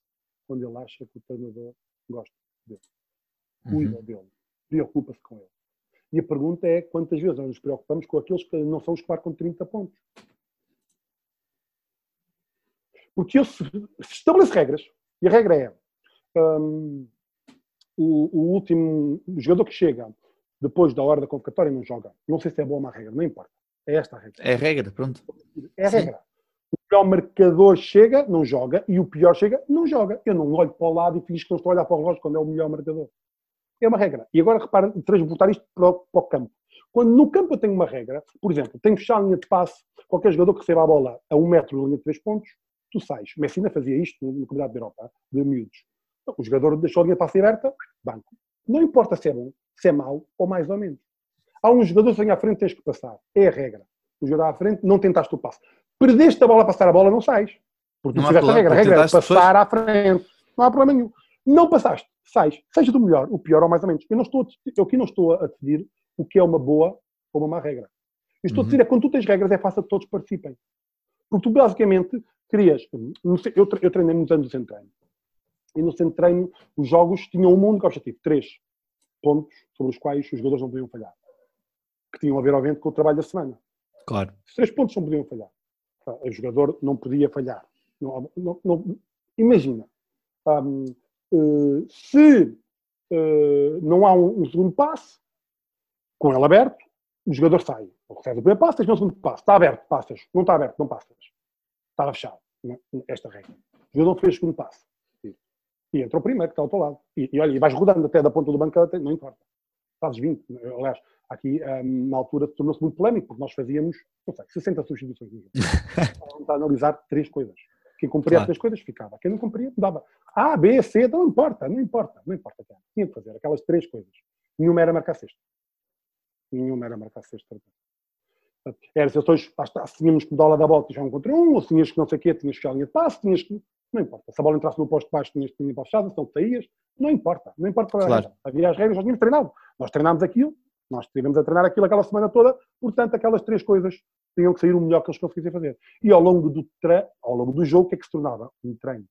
Quando ele acha que o treinador gosta dele cuida uhum. dele, preocupa-se com ele. E a pergunta é quantas vezes nós nos preocupamos com aqueles que não são os que marcam 30 pontos. Porque eu se, estabeleço regras, e a regra é um, o, o, último jogador que chega depois da hora da convocatória não joga. Não sei se é boa ou má regra, não importa. É esta a regra. É a regra, pronto. É a Sim. regra. O melhor marcador chega, não joga, e o pior chega, não joga. Eu não olho para o lado e fiz que não estou a olhar para o relógio quando é o melhor marcador. É uma regra. E agora repara, transportar isto para o, para o, campo. Quando no campo eu tenho uma regra, por exemplo, tenho que fechar a linha de passe, qualquer jogador que receba a bola a um metro da linha de três pontos, tu sais. O Messina fazia isto no Campeonato da Europa, de miúdos. Então, o jogador deixou a linha de passe aberta, banco. Não importa se é bom, se é mau ou mais ou menos. Há um jogador que à frente, tens que passar. É a regra. O jogador à frente, não tentaste o passo. Perdeste a bola a passar a bola, não sais. Porque não fizeste a regra. A regra é passar à frente. Não há problema nenhum. Não passaste, sais. Seja do melhor, o pior ou mais ou menos. Eu, não estou, eu aqui não estou a decidir o que é uma boa ou uma má regra. Eu estou uhum. a dizer é quando tu tens regras é fácil que todos participem. Porque tu basicamente querias. Eu, eu treinei muitos anos em treino. E no centro de treino os jogos tinham um único objetivo: três pontos sobre os quais os jogadores não podiam falhar. Que tinham a ver, obviamente, com o trabalho da semana. Claro. Os três pontos não podiam falhar. O jogador não podia falhar. Não, não, não, imagina, um, se uh, não há um, segundo passe, com ele aberto, o jogador sai. Ou recebe o primeiro passe, tens um segundo passe. Está aberto, passas. Não está aberto, não passas. Estava fechado. Esta regra. O jogador fez o segundo passe. E entra o primeiro, que está ao teu lado. E, e olha, e vais rodando até da ponta do banco, não importa. Fazes 20. Aliás, aqui um, na altura tornou-se muito polémico, porque nós fazíamos, não sei, 60 substituições a analisar três coisas. Quem cumpria claro. as coisas ficava. Quem não cumpria, dava. A, B, C, não importa, não importa, não importa. Tinha que fazer aquelas três coisas. Nenhuma era marcar sexta. Nenhuma era marcar sexta. Era se tínhamos que dar da bola, já um contra um, ou tinhas que não sei o quê, tinhas que a linha de passe, tinhas que. Não importa. Se a bola entrasse no posto baixo, tinhas que ir para fechada, se não saías, não importa. Não importa qual era claro. Havia as regras, nós tínhamos treinado. Nós treinámos aquilo, nós estivemos a treinar aquilo aquela semana toda, portanto, aquelas três coisas tinham que sair o melhor que eles conseguissem fazer. E ao longo do, tre... ao longo do jogo, o que é que se tornava? Um treino.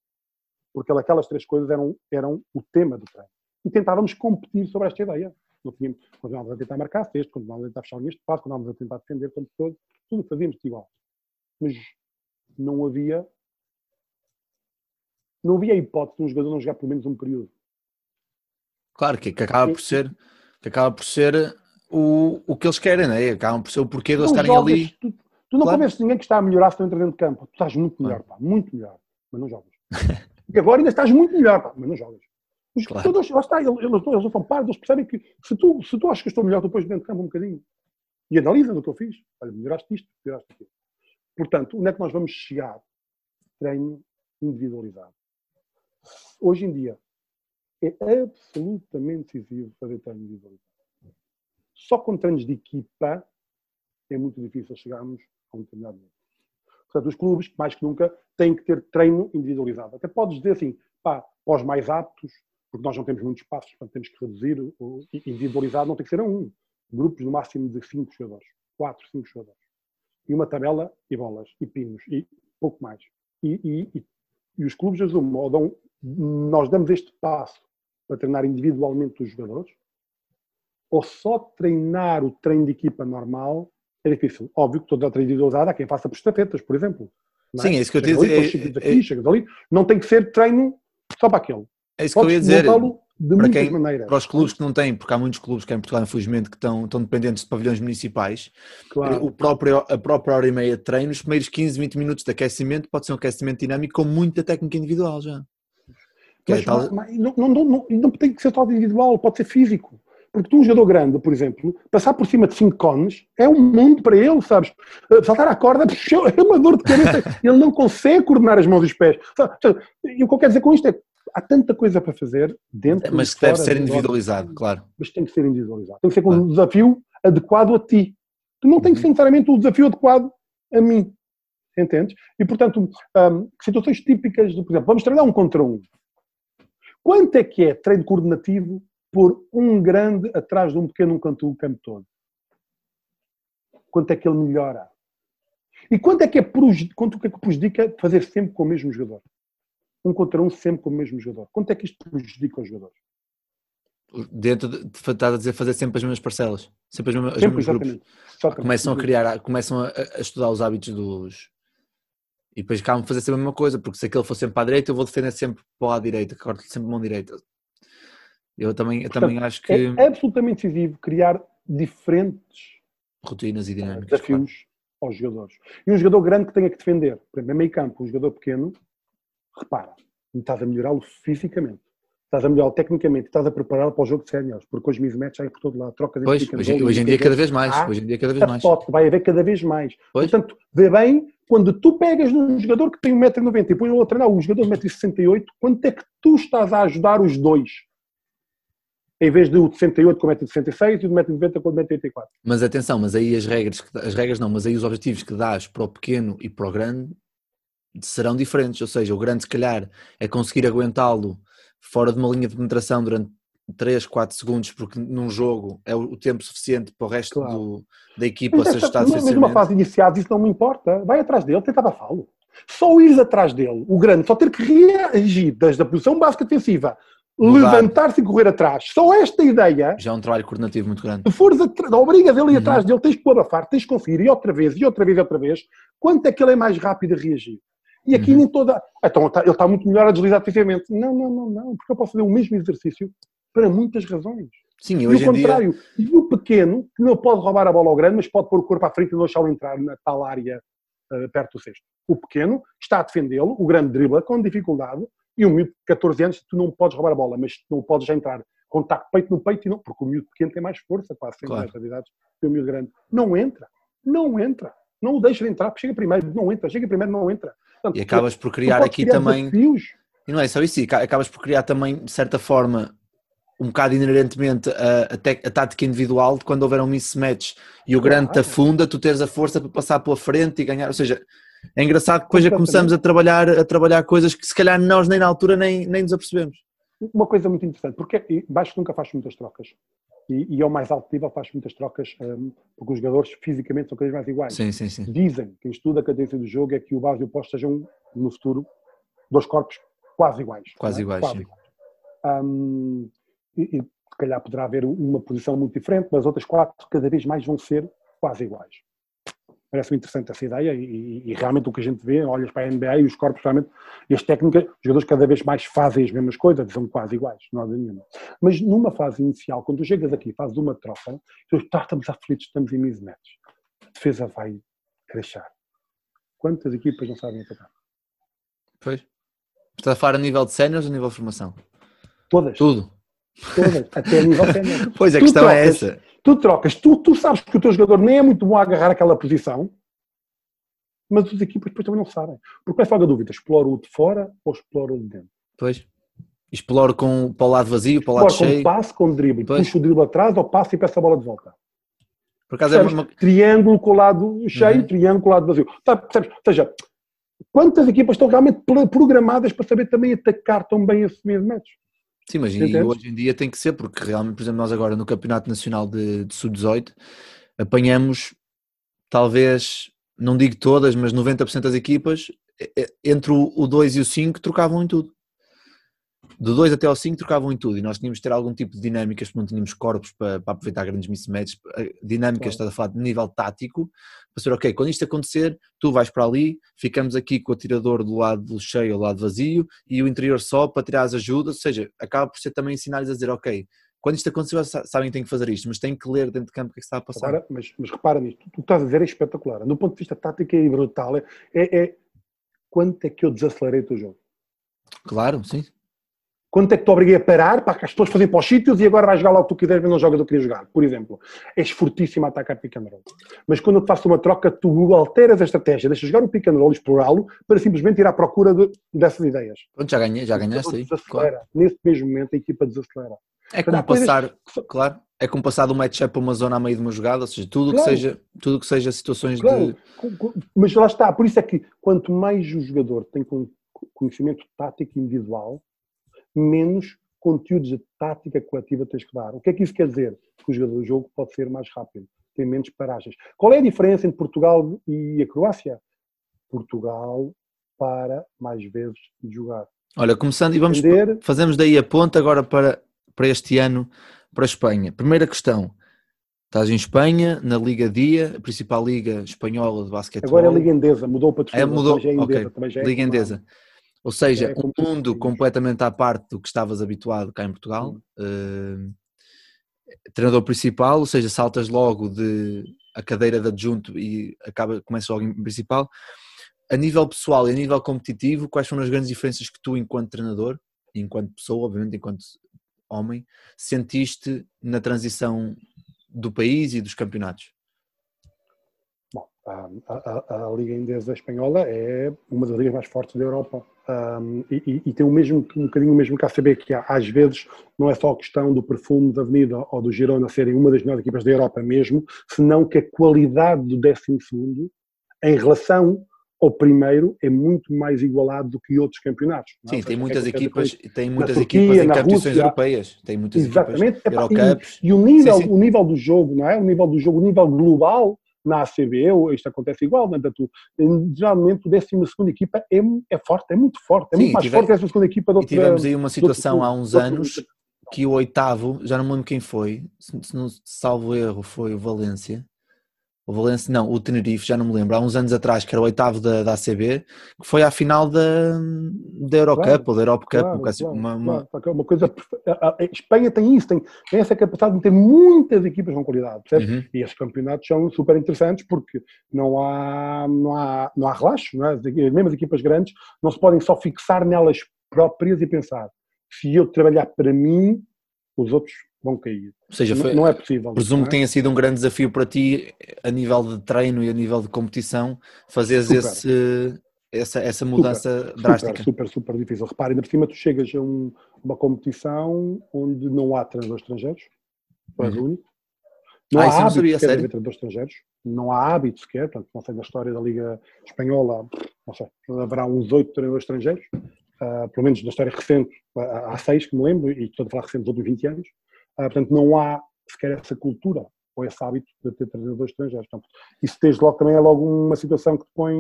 Porque aquelas três coisas eram, eram o tema do treino. E tentávamos competir sobre esta ideia. Não tínhamos, continuávamos a tentar marcar texto, continuávamos a tentar fechar neste passo, continuávamos a tentar defender o tempo todo, tudo fazíamos igual. Mas não havia não havia hipótese de um jogador não jogar pelo menos um período. Claro, que, que acaba por ser que acaba por ser o, o que eles querem, né? acabam por ser o porquê de eles estarem jogas, ali. Tu, tu não claro. convences ninguém que está a melhorar se tu entras dentro de campo. Tu estás muito melhor, pá, muito melhor, mas não jogas. e agora ainda estás muito melhor, pá, mas não jogas. Os claro. jogadores, lá está, eles, eles, eles são pardos, eles percebem que se tu, se tu achas que estou melhor, depois dentro de campo um bocadinho. E analisam o que eu fiz. Olha, melhoraste isto, melhoraste aquilo. Portanto, onde é que nós vamos chegar? Treino individualizado. Hoje em dia, é absolutamente decisivo fazer treino individualizado. Só com treinos de equipa é muito difícil chegarmos a um determinado nível. Portanto, os clubes, mais que nunca, têm que ter treino individualizado. Até podes dizer assim, pá, para mais aptos, porque nós não temos muitos espaços, portanto temos que reduzir, o individualizado não tem que ser a um. Grupos no máximo de 5 jogadores, 4, 5 jogadores. E uma tabela e bolas, e pinos, e pouco mais. E, e, e, e os clubes assumem, dão, nós damos este passo para treinar individualmente os jogadores, ou só treinar o treino de equipa normal é difícil. Óbvio que toda a treino individualizado há quem faça por estafetas, por exemplo. É? Sim, é isso que eu te dizer. É, é, ali. Não tem que ser treino só para aquele. É isso que eu ia dizer. De para, quem, maneiras. para os clubes que não têm, porque há muitos clubes que em Portugal, infelizmente, que estão, estão dependentes de pavilhões municipais, claro. o próprio, a própria hora e meia de treino, os primeiros 15, 20 minutos de aquecimento pode ser um aquecimento dinâmico com muita técnica individual já. Mas, é tal... mas não, não, não, não, tem que ser só individual, pode ser físico. Porque tu, um jogador grande, por exemplo, passar por cima de cinco cones é um mundo para ele, sabes? Eh, saltar a corda é uma dor de cabeça. ele não consegue coordenar as mãos e os pés. E o que eu quero dizer com isto é há tanta coisa para fazer dentro Mas que deve ser individualizado, claro. Mas tem que ser individualizado. Tem que ser com um desafio adequado a ti. Tu não uhum. necessariamente o um desafio adequado a mim. Entendes? E, portanto, um, situações típicas, de, por exemplo, vamos treinar um contra um. Quanto é que é treino coordenativo por um grande atrás de um pequeno canto o campo todo? Quanto é que ele melhora? E quanto é que é, quanto é que prejudica fazer sempre com o mesmo jogador? Um contra um sempre com o mesmo jogador. Quanto é que isto prejudica os jogadores? Dentro de, estás a dizer fazer sempre as mesmas parcelas, sempre as mesmas, sempre, exatamente. grupos. Exatamente. Começam a criar, começam a, a, estudar os hábitos dos, e depois acabam de fazer sempre a mesma coisa, porque se aquele for sempre para a direita, eu vou defender sempre para o lado direito, corto sempre a mão direita. Eu também, eu Portanto, também acho que. É absolutamente decisivo criar diferentes rotinas e dinâmicas. Desafios claro. aos jogadores. E um jogador grande que tenha que defender, por exemplo, em meio campo, um jogador pequeno, repara, estás a melhorá-lo fisicamente estás a melhorar tecnicamente, estás a preparar para o jogo de séniores, porque hoje mismatch aí por todo lado, troca de Pois, hoje, hoje em dia cada vez mais, hoje em dia cada vez mais. vai haver cada vez mais. Pois. Portanto, vê bem, quando tu pegas num jogador que tem 1,90m e põe o outro treinar um jogador de 1,68m, quanto é que tu estás a ajudar os dois? Em vez do de 68 com 1,66m e do 1,90m com 1,84m. Mas atenção, mas aí as regras, as regras não, mas aí os objetivos que dás para o pequeno e para o grande serão diferentes, ou seja, o grande se calhar é conseguir aguentá-lo fora de uma linha de penetração durante 3, 4 segundos, porque num jogo é o tempo suficiente para o resto claro. do, da equipa mas se ajustar Mas numa fase iniciada isso não me importa, vai atrás dele, tenta abafá-lo. Só ir atrás dele, o grande, só ter que reagir desde a posição básica defensiva, levantar-se e correr atrás. Só esta ideia. Já é um trabalho coordenativo muito grande. Se fores a obriga dele a ir uhum. atrás dele, tens que o abafar, tens que conferir, e outra vez, e outra vez, e outra vez, quanto é que ele é mais rápido a reagir. E aqui uhum. nem toda. Então ele está muito melhor a deslizar ativamente. Não, não, não, não, porque eu posso fazer o mesmo exercício para muitas razões. Sim, e hoje o contrário, dia... e o pequeno, que não pode roubar a bola ao grande, mas pode pôr o corpo à frente e deixá-lo entrar na tal área uh, perto do cesto. O pequeno está a defendê-lo, o grande dribla com dificuldade, e o miúdo de 14 anos, tu não podes roubar a bola, mas não podes já entrar contacto peito no peito, e não, porque o miúdo pequeno tem mais força, quase sempre claro. mais habilidades que o miúdo grande. Não entra, não entra. Não o deixa de entrar, porque chega primeiro, não entra, chega primeiro, não entra. Portanto, e acabas por criar aqui criar também. Desafios. E não é só isso, acabas por criar também, de certa forma, um bocado inerentemente a, a, a tática individual de quando houver um mismatch e o grande te afunda, tu teres a força para passar pela frente e ganhar. Ou seja, é engraçado que depois já começamos a trabalhar, a trabalhar coisas que se calhar nós nem na altura nem, nem nos apercebemos. Uma coisa muito interessante, porque Baixo nunca faz muitas trocas. E, e ao mais alto nível faz muitas trocas, um, porque os jogadores fisicamente são cada vez mais iguais. Sim, sim, sim. Dizem, quem estuda a cadência do jogo, é que o base e o posto sejam, no futuro, dois corpos quase iguais. Quase é? iguais, quase. Iguais. Um, e, e se calhar poderá haver uma posição muito diferente, mas outras quatro cada vez mais vão ser quase iguais. Parece-me interessante essa ideia e, e, realmente o que a gente vê, olhas para a NBA e os corpos realmente, e as técnicas, os jogadores cada vez mais fazem as mesmas coisas, são quase iguais, não há nenhuma. Mas numa fase inicial, quando tu chegas aqui fazes uma troca, tu estamos aflitos, estamos em mismatch. A defesa vai crescer. Quantas equipas não sabem atacar? Pois. Estás a falar a nível de séniores ou a nível de formação? Todas. Tudo. Todas, até a nível sénior. Pois, a tu questão é trocas, é essa. Tu trocas, tu, tu sabes que o teu jogador nem é muito bom a agarrar aquela posição, mas as equipas depois também não sabem. Porque começa logo a dúvida, exploro o de fora ou exploro o de dentro? Pois. Exploro com, para o lado vazio, para o lado exploro cheio. com passe, com drible. Pois. Puxo o drible atrás ou passo e peço a bola de volta. Por acaso é uma... Triângulo com o lado cheio, uhum. triângulo com o lado vazio. Sabe, percebes? Ou seja, quantas equipas estão realmente programadas para saber também atacar tão bem esse mesmo match? Sim, mas e hoje em dia tem que ser, porque realmente, por exemplo, nós agora no Campeonato Nacional de, de Sub-18 apanhamos talvez, não digo todas, mas 90% das equipas entre o 2 e o 5 trocavam em tudo do 2 até ao 5 trocavam em tudo e nós tínhamos de ter algum tipo de dinâmicas porque não tínhamos corpos para, para aproveitar grandes mismatches, eh, dinâmicas, claro. estás a falar de nível tático, para ser ok, quando isto acontecer, tu vais para ali, ficamos aqui com o atirador do lado cheio, ao lado vazio e o interior só para tirar as ajudas, ou seja, acaba por ser também ensinar-lhes a dizer ok, quando isto acontecer sabem que têm que fazer isto, mas têm que ler dentro de campo o que, é que está a passar. Agora, mas, mas repara nisto, o que estás a dizer é espetacular, do ponto de vista tático é brutal, é, é, é quanto é que eu desacelerei o teu jogo? Claro, sim. Quanto é que te obriguei a parar para que as pessoas fazem para os sítios e agora vais jogar lá o que tu quiseres, mas não jogas o que querias jogar? Por exemplo, és fortíssimo a atacar pick and roll. Mas quando eu te faço uma troca, tu alteras a estratégia, deixas jogar o pick and roll e explorá-lo para simplesmente ir à procura de, dessas ideias. Pronto, já ganhei, já ganhaste aí. Claro. Nesse mesmo momento a equipa desacelera. É como passar, coisas... claro, é como passar do matchup para uma zona a meio de uma jogada, ou seja, tudo claro. que seja, tudo que seja situações claro. de. Mas lá está, por isso é que quanto mais o jogador tem conhecimento tático individual, menos conteúdos de tática coletiva tens que dar. O que é que isso quer dizer? Que o jogador do jogo pode ser mais rápido, tem menos paragens. Qual é a diferença entre Portugal e a Croácia? Portugal para mais vezes de jogar. Olha, começando e vamos Entender... fazemos daí a ponta agora para, para este ano para a Espanha. Primeira questão. Estás em Espanha, na Liga Dia, a principal liga espanhola de basquetebol. Agora é a Liga Endesa, mudou para é, mudou, é Endesa, okay. é Liga Endesa. Ou seja, é, um mundo completamente à parte do que estavas habituado cá em Portugal. Uh, treinador principal, ou seja, saltas logo de a cadeira de adjunto e acaba, começa logo em principal. A nível pessoal e a nível competitivo, quais foram as grandes diferenças que tu, enquanto treinador, enquanto pessoa, obviamente, enquanto homem, sentiste na transição do país e dos campeonatos? A, a, a, Liga Indesa Espanhola é uma das ligas mais fortes da Europa um, e, e, tem o mesmo, um bocadinho o mesmo que a ACB, que há, às vezes não é só a questão do perfume da Avenida ou do Girona serem uma das melhores equipas da Europa mesmo, senão que a qualidade do 12 em relação ao primeiro é muito mais igualado do que outros campeonatos. Sim, seja, tem muitas equipas, tem muitas Turquia, equipas em competições Rússia, europeias, tem muitas exatamente, equipas Eurocups. E, e, o nível, sim, sim. o nível do jogo, não é? O nível do jogo, o nível global na ACB, isto acontece igual? Portanto, geralmente o 12 equipa é, é forte, é muito forte, é Sim, muito mais tive, forte que a segunda equipa do outro. Tivemos aí uma situação há uns anos que o oitavo, já não me lembro quem foi, se, se não salvo erro, foi o Valência, o Valência, não, o Tenerife, já não me lembro, há uns anos atrás, que era o oitavo da, da ACB, que foi à final da, da Eurocup claro, ou da Europe Cup. Claro, claro, uma, uma... uma, coisa. A, a, Espanha tem isso, tem, tem, essa capacidade de ter muitas equipas com qualidade, uhum. E esses campeonatos são super interessantes porque não há, não há, não há relaxo, não é? Mesmo as equipas grandes não se podem só fixar nelas próprias e pensar se eu trabalhar para mim, os outros vão cair. Ou seja, foi, não, é possível. Presumo é? que tenha sido um grande desafio para ti, a nível de treino e a nível de competição, fazeres esse, essa, essa mudança super, drástica. Super, super, super difícil. Repara, ainda por cima tu chegas a um, uma competição onde não há treinadores estrangeiros, tu és uhum. único. Não ah, há hábito sabia, sequer de treinadores estrangeiros, não há hábito sequer, portanto, não sei, na história da Liga Espanhola, não sei, haverá uns oito treinadores estrangeiros, uh, pelo menos na história recente, há seis que me lembro, e estou a falar recente dos últimos 20 anos, ah, portanto, não há sequer essa cultura ou esse hábito de ter treinadores estrangeiros. Portanto, isso desde logo também é logo uma situação que te põe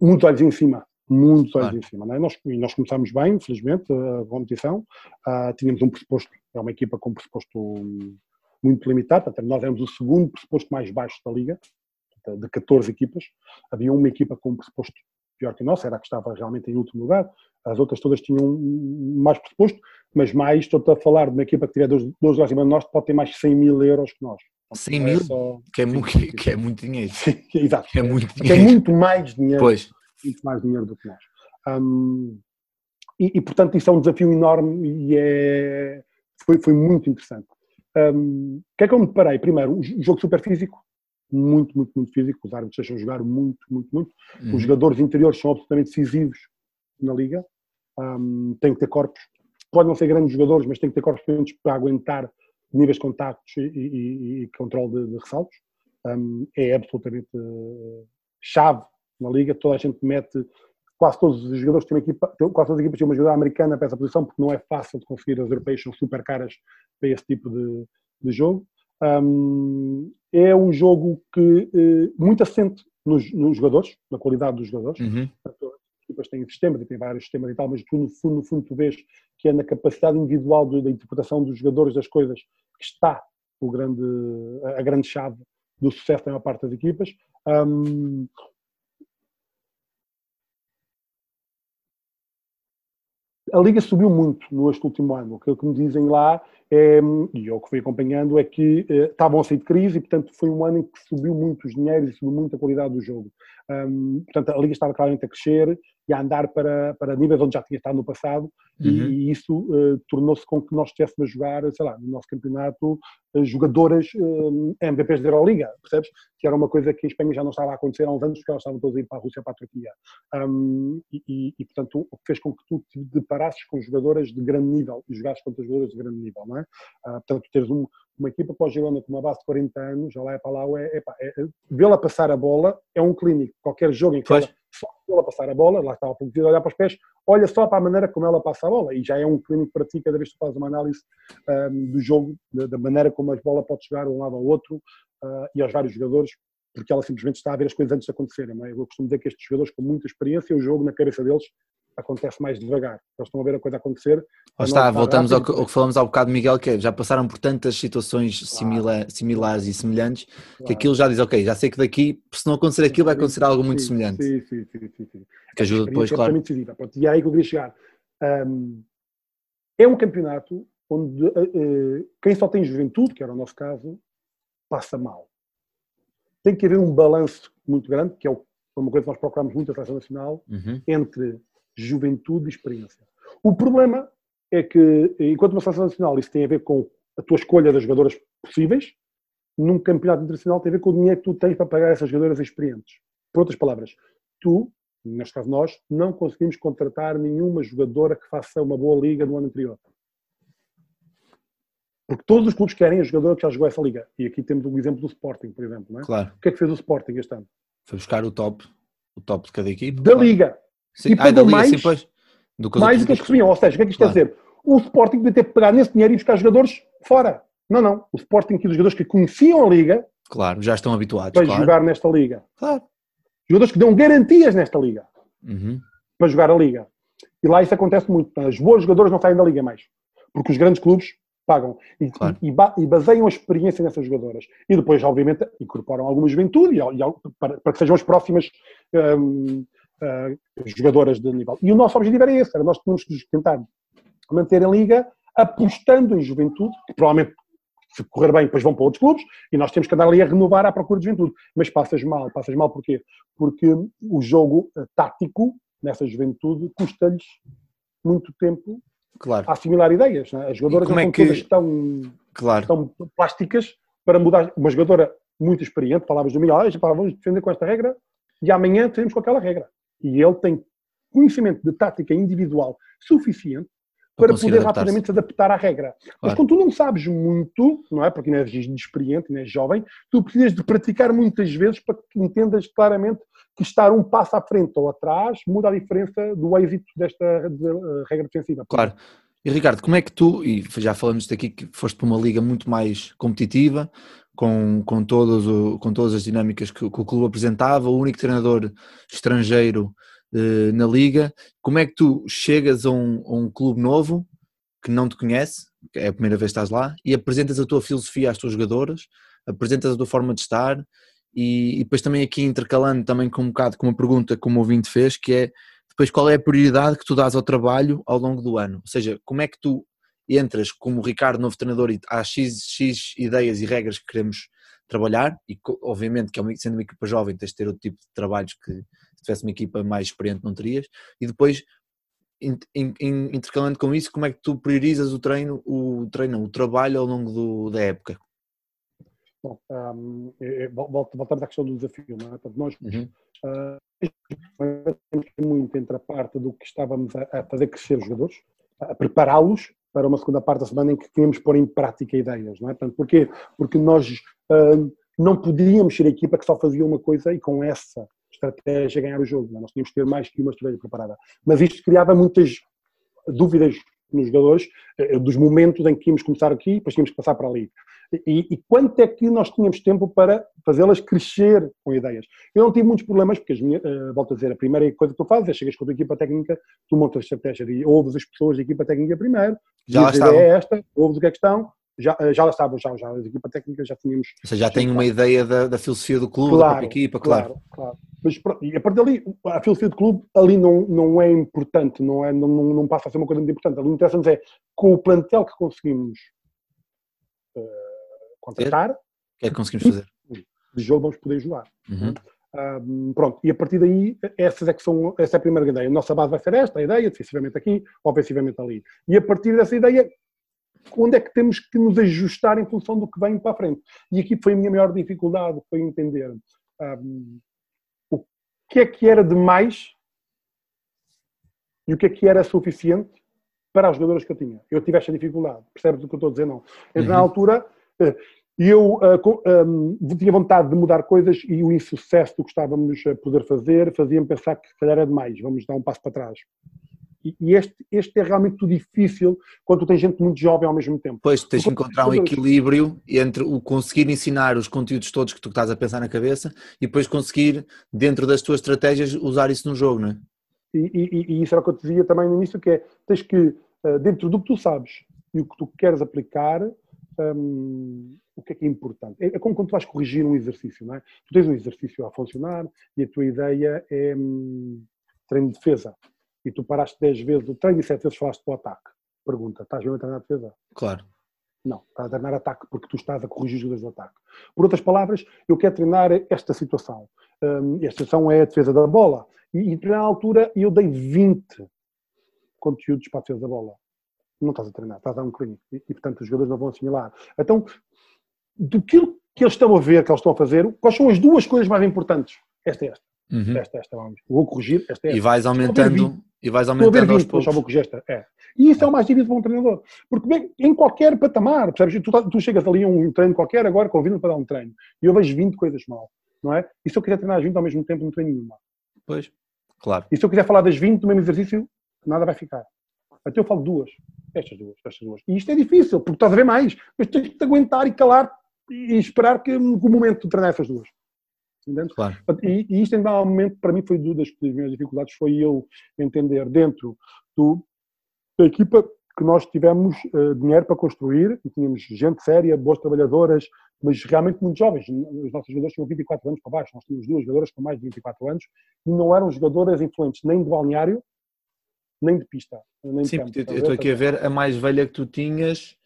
muitos olhos em cima. Muitos olhos claro. em cima. É? Nós, nós começámos bem, felizmente, a competição. Uh, tínhamos um pressuposto, é uma equipa com um pressuposto muito limitado. Até nós éramos o segundo pressuposto mais baixo da liga, de 14 equipas. Havia uma equipa com um pressuposto pior que a nossa, era a que estava realmente em último lugar. As outras todas tinham mais pressuposto, mas mais, estou a falar de uma equipa que tiver dois, dois lugares acima de nós, pode ter mais 100 mil euros que nós. 100 mil? É só... que, é muito, que é muito dinheiro. Sim, exato. É muito é dinheiro. É muito mais dinheiro. Pois. Muito mais dinheiro do que nós. Um, e, e, portanto, isso é um desafio enorme e é, foi, foi muito interessante. Um, o que é que eu me deparei? Primeiro, o jogo super físico, muito, muito, muito físico. Os árbitros deixam jogar muito, muito, muito. Uhum. Os jogadores interiores são absolutamente decisivos na liga. Um, têm que ter corpos. Podem não ser grandes jogadores, mas têm que ter corpos para aguentar níveis de contactos e, e, e controle de, de ressaltos. Um, é absolutamente uh, chave na liga. Toda a gente mete. Quase todos os jogadores têm equipa, quase todas as equipas têm uma jogadora americana para essa posição, porque não é fácil de conseguir. As europeias são super caras para esse tipo de, de jogo. Um, é um jogo que uh, muito assente nos, nos, jogadores, na qualidade dos jogadores. Uhum. Equipas têm sistemas e têm vários sistemas e tal, mas tu, no fundo, no fundo tu vês que é na capacidade individual da interpretação dos jogadores das coisas que está o grande, a grande chave do sucesso da maior parte das equipas. Um, a Liga subiu muito neste último ano. O que me dizem lá é, e eu que fui acompanhando, é que eh, estavam a sair de crise e, portanto, foi um ano em que subiu muito os dinheiros e subiu muito a qualidade do jogo. Um, portanto, a Liga estava claramente a crescer e a andar para, para níveis onde já tinha estado no passado uhum. e, isso uh, tornou-se com que nós estivéssemos a jogar, sei lá, no nosso campeonato, uh, jogadoras uh, MVPs da Euroliga, percebes? Que era uma coisa que em Espanha já não estava a acontecer há uns anos porque elas estavam todas a ir para a Rússia para a Turquia. Um, e, e, portanto, fez com que tu te deparasses com jogadoras de grande nível e jogasses contra jogadoras de grande nível, não é? Uh, portanto, teres um, uma equipa para o Girona com uma base de 40 anos, já lá é para lá, é, é, é, vê-la passar a bola é um clínico. Qualquer jogo em que ela, só ela passar a bola, lá está o ponto de olhar para os pés, olha só para a maneira como ela passa a bola e já é um clínico para ti cada vez que tu fazes uma análise um, do jogo, da, da, maneira como a bola pode chegar de um lado ao outro uh, e aos vários jogadores, porque ela simplesmente está a ver as coisas antes de acontecerem. É? Eu costumo dizer que estes jogadores com muita experiência, o jogo na cabeça deles acontece mais devagar. Eles estão a ver a coisa acontecer. Lá está, voltamos ao que, ao que, falamos há bocado, Miguel, que é, já passaram por tantas situações claro. simila, similares e semelhantes claro. que aquilo já diz, ok, já sei que daqui, se não acontecer aquilo, vai acontecer algo muito sim, semelhante. Sim, sim, sim, sim, sim. Que ajuda depois, é claro. Decisiva. E é aí que eu queria chegar. Um, é um campeonato onde uh, quem só tem juventude, que era o nosso caso, passa mal. Tem que haver um balanço muito grande, que é uma coisa que nós procuramos muito a Seleção Nacional, uhum. entre juventude e experiência. O problema é que, enquanto uma seleção nacional, isso tem a ver com a tua escolha das jogadoras possíveis, num campeonato internacional tem a ver com o dinheiro que tu tens para pagar essas jogadoras experientes. Por outras palavras, tu, neste caso nós, não conseguimos contratar nenhuma jogadora que faça uma boa liga no ano anterior. Porque todos os clubes querem a jogadora que já jogou essa liga. E aqui temos o exemplo do Sporting, por exemplo. É? Claro. O que é que fez o Sporting este ano? Foi buscar o top, o top de cada equipe. Da claro. liga. Sim. E ah, liga, mais, sim, pois. Do que mais do que eles recebiam. Ou seja, o que é que isto claro. quer dizer? O Sporting podia ter que pegar nesse dinheiro e buscar jogadores fora. Não, não. O Sporting que os jogadores que conheciam a liga. Claro, já estão habituados. Para claro. jogar nesta liga. Claro. Jogadores que dão garantias nesta liga. Uhum. Para jogar a liga. E lá isso acontece muito. As boas jogadoras não saem da liga mais. Porque os grandes clubes pagam e, claro. e, e, baseiam a experiência nessas jogadoras. E depois, obviamente, incorporam alguma juventude e, e para, para, que sejam as próximas um, uh, jogadoras de nível. E o nosso objetivo era esse, era nós tínhamos que tentar manter a liga apostando em juventude, que provavelmente se correr bem, depois vão para outros clubes, e nós temos que andar ali a renovar à procura de juventude. Mas passas mal, passas mal porquê? Porque o jogo uh, tático nessa juventude custa-lhes muito tempo claro. a assimilar ideias. Né? As jogadoras não é são que... todas tão, claro. tão plásticas para mudar. Uma jogadora muito experiente, palavras do ah, vamos defender com esta regra e amanhã temos com aquela regra. E ele tem conhecimento de tática individual suficiente para poder rapidamente se adaptar à regra. Claro. Mas quando tu não sabes muito, não é? Porque não és experiente, não és jovem, tu precisas de praticar muitas vezes para que entendas claramente que estar um passo à frente ou atrás muda a diferença do êxito desta de, uh, regra defensiva. Claro. E Ricardo, como é que tu, e já falamos daqui que foste para uma liga muito mais competitiva, com, com, todos o, com todas as dinâmicas que, que, o clube apresentava, o único treinador estrangeiro eh, na liga, como é que tu chegas a um, a um clube novo que não te conhece, é a primeira vez que estás lá, e apresentas a tua filosofia às tuas jogadoras, apresentas a tua forma de estar, e, e, depois também aqui intercalando também com um bocado com uma pergunta que o ouvinte fez, que é depois qual é a prioridade que tu dás ao trabalho ao longo do ano? Ou seja, como é que tu entras como Ricardo, novo treinador, e há X, X ideias e regras que queremos trabalhar, e obviamente que é sendo uma equipa jovem tens de ter outro tipo de trabalhos que se tivesse uma equipa mais experiente não terias, e depois intercalando com isso, como é que tu priorizas o treino, o treino, o trabalho ao longo do, da época? Bom, um, voltamos à questão do desafio, não é? Portanto, nós uhum. uh, muito entre a parte do que estávamos a, a fazer crescer os jogadores, a prepará-los para uma segunda parte da semana em que queríamos pôr em prática ideias, não é? Portanto, porquê? Porque nós uh, não podíamos ser a equipa que só fazia uma coisa e com essa estratégia ganhar o jogo, é? nós tínhamos que ter mais que uma estratégia preparada. Mas isto criava muitas dúvidas nos jogadores, uh, dos momentos em que íamos começar aqui e depois tínhamos que passar para ali. E, e, quanto é que nós tínhamos tempo para fazê-las crescer com ideias? Eu não tive muitos problemas, porque, as minhas, uh, volto a dizer, a primeira coisa que tu fazes é chegas com a tua equipa técnica, tu montas a estratégia e ouves as pessoas da equipa técnica primeiro, já lá estavam. é esta, ouves o que é que estão, já, eh, já lá estavam, já, já, a equipa técnica já tínhamos... Ou seja, já tem uma ideia da, da, filosofia do clube, claro, da própria equipa, claro. Claro, claro. Mas e a partir dali, a filosofia do clube ali não, não é importante, não, é, não, não passa a ser uma coisa muito importante. Ali o interessante é, com o plantel que conseguimos... Uh, contratar. O que é que conseguimos fazer? De jogo vamos poder jogar. Uhum. Um, pronto, e a partir daí, essas é que são, essa é a primeira ideia. A nossa base vai ser esta, a ideia, defensivamente aqui, ofensivamente ali. E a partir dessa ideia, onde é que temos que nos ajustar em função do que vem para a frente? E aqui foi a minha maior dificuldade, foi entender um, o que é que era demais e o que é que era suficiente para os jogadores que eu tinha. Eu tive esta dificuldade, percebes o que eu estou a dizer? Não. Então, uhum. na altura, e eu um, tinha vontade de mudar coisas e o insucesso do que estávamos a poder fazer fazia-me pensar que se calhar era demais, vamos dar um passo para trás. E, e este, este é realmente muito difícil quando tens gente muito jovem ao mesmo tempo. Pois, tens de encontrar um equilíbrio entre o conseguir ensinar os conteúdos todos que tu estás a pensar na cabeça e depois conseguir, dentro das tuas estratégias, usar isso no jogo, não é? E, e, e isso era o que eu te dizia também no início, que é, tens que, uh, dentro do que tu sabes e o que tu queres aplicar, um, o que é que é importante? É, é, como quando tu vais corrigir um exercício, não é? Tu tens um exercício a funcionar e a tua ideia é um, treino de defesa. E tu paraste 10 vezes o treino e 7 vezes falaste para o ataque. Pergunta, estás bem a treinar defesa? Claro. Não, estás a treinar ataque porque tu estás a corrigir os jogadores do ataque. Por outras palavras, eu quero treinar esta situação. Um, esta situação é a defesa da bola. E, e na altura eu dei 20 conteúdos para a defesa da bola não estás a treinar, estás a dar um clínico e, e, portanto os jogadores não vão assimilar. Então, do que que eles estão a ver, que eles estão a fazer, quais são as duas coisas mais importantes? Esta é esta. Uhum. Esta, esta, vamos. Vou corrigir, esta é esta. E vais aumentando, e vais aumentando aos poucos. Só vou corrigir esta. É. E isso é, o mais difícil para um treinador. Porque bem, em qualquer patamar, percebes? Tu, tá, tu, chegas ali a um treino qualquer, agora convido para dar um treino. E eu vejo 20 coisas mal, não é? E se eu quiser treinar as 20 ao mesmo tempo, não treino nenhuma. Pois, claro. E se eu quiser falar das 20 no mesmo exercício, nada vai ficar. Até eu falo duas. Estas duas, estas duas. E isto é difícil, porque estás a ver mais. Mas tens te aguentar e calar e esperar que, o momento de treinar essas duas. Claro. E, e isto, um momento, para mim, foi uma das, das minhas dificuldades, foi eu entender dentro do, da equipa que nós tivemos uh, dinheiro para construir e tínhamos gente séria, boas trabalhadoras, mas realmente muito jovens. Os nossos jogadores tinham 24 anos para baixo, nós tínhamos duas jogadoras com mais de 24 anos e não eram jogadoras influentes nem de balneário, nem de pista. Nem Sim, de campo, eu estou aqui a ver, a mais velha que tu tinhas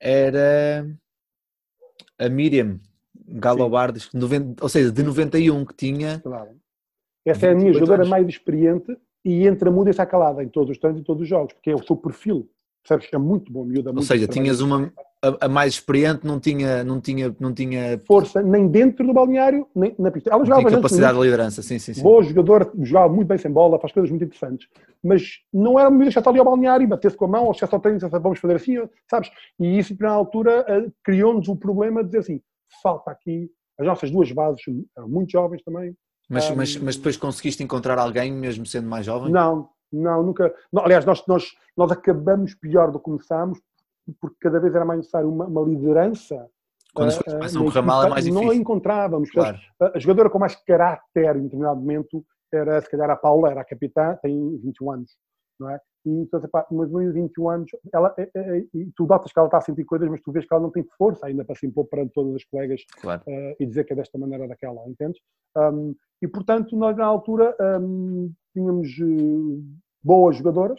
era a Miriam Galobardes, ou seja, de 91 que tinha. Claro. Essa é a minha jogadora anos. mais experiente e entra muda e está calada em todos os treinos e todos os jogos, porque é o seu perfil. Percebes que é muito bom, miúda. Ou seja, tinhas uma, a, a, mais experiente, não tinha, não, tinha, não tinha força nem dentro do balneário, nem na pista. Ela jogava tinha capacidade de liderança, sim, sim, sim. Boa jogador, jogava muito bem sem bola, faz coisas muito interessantes, mas não era muito deixar ali ao balneário e bater-se com a mão, ou chegar só treino, vamos fazer assim, sabes? E isso, na altura, eh, criou-nos o problema de dizer assim: falta aqui. As nossas duas bases eram muito jovens também, mas, um, mas, mas depois conseguiste encontrar alguém, mesmo sendo mais jovem? Não, não, nunca. Não, aliás, nós, nós, nós acabamos pior do que começámos, porque cada vez era mais necessário uma, uma liderança. Quando as coisas começam a correr mal é mais difícil. Não a encontrávamos. Claro. A, a jogadora com mais caráter em determinado momento era, se calhar, a Paula, era a capitã, tem 21 anos, não é? E então, epá, mas no 21 anos, ela, é, é, e tu notas que ela está a sentir coisas, mas tu vês que ela não tem força ainda para se impor perante todas as colegas claro. uh, e dizer que é desta maneira ou daquela, entendes? Um, e portanto, nós na altura um, tínhamos uh, boas jogadoras,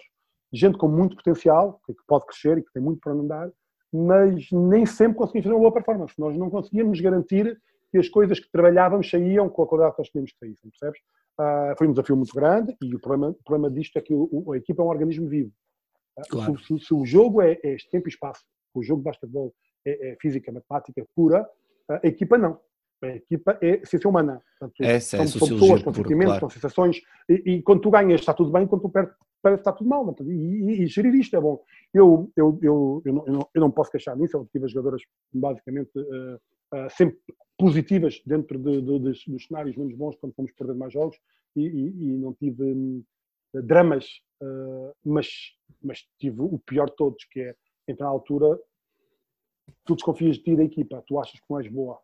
gente com muito potencial, que pode crescer e que tem muito para andar, mas nem sempre conseguimos fazer uma boa performance. Nós não conseguíamos garantir que as coisas que trabalhávamos saíam com a qualidade que nós queríamos que saíssem, percebes? Uh, foi um desafio muito grande e o problema, o problema disto é que o, a equipa é um organismo vivo. Uh, claro. se, se, se, o jogo é, é tempo e espaço, o jogo de basquetebol é, é física, matemática pura, a equipa não. A equipa é ciência humana. Portanto, é, são, são pessoas com sentimentos, claro. com sensações, e, e, quando tu ganhas está tudo bem, quando tu perdes está tudo mal. E, e, e, gerir isto é bom. Eu, eu, eu, eu, não, eu, não, eu não posso queixar nisso, eu tive as jogadoras basicamente uh, uh, sempre positivas dentro de, de, de, dos cenários menos bons quando fomos perder mais jogos e, e não tive um, dramas, uh, mas, mas tive o pior de todos, que é, então, à altura, tu desconfias de ti da equipa, tu achas que não és boa,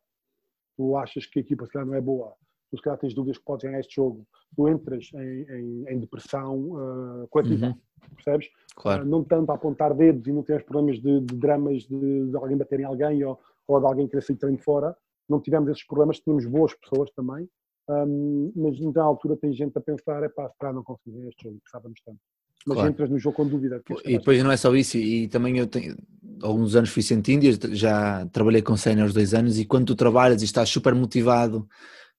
tu achas que a equipa se calhar não é boa, tu se calhar tens dúvidas que podes ganhar este jogo, tu entras em, em, em depressão uh, coletiva, uhum. percebes? Claro. Uh, não tanto a apontar dedos e não tens problemas de, de dramas de, de, alguém bater em alguém ou, ou de alguém querer sair de treino fora, não tivemos esses problemas, tínhamos boas pessoas também, um, mas na altura tem gente a pensar, é pá, para não conseguir este jogo, precisávamos tanto. Mas claro. entras no jogo com dúvida. E depois não é só isso, e também eu tenho, alguns anos fui Índias, já trabalhei com séniores dois anos, e quando tu trabalhas e estás super motivado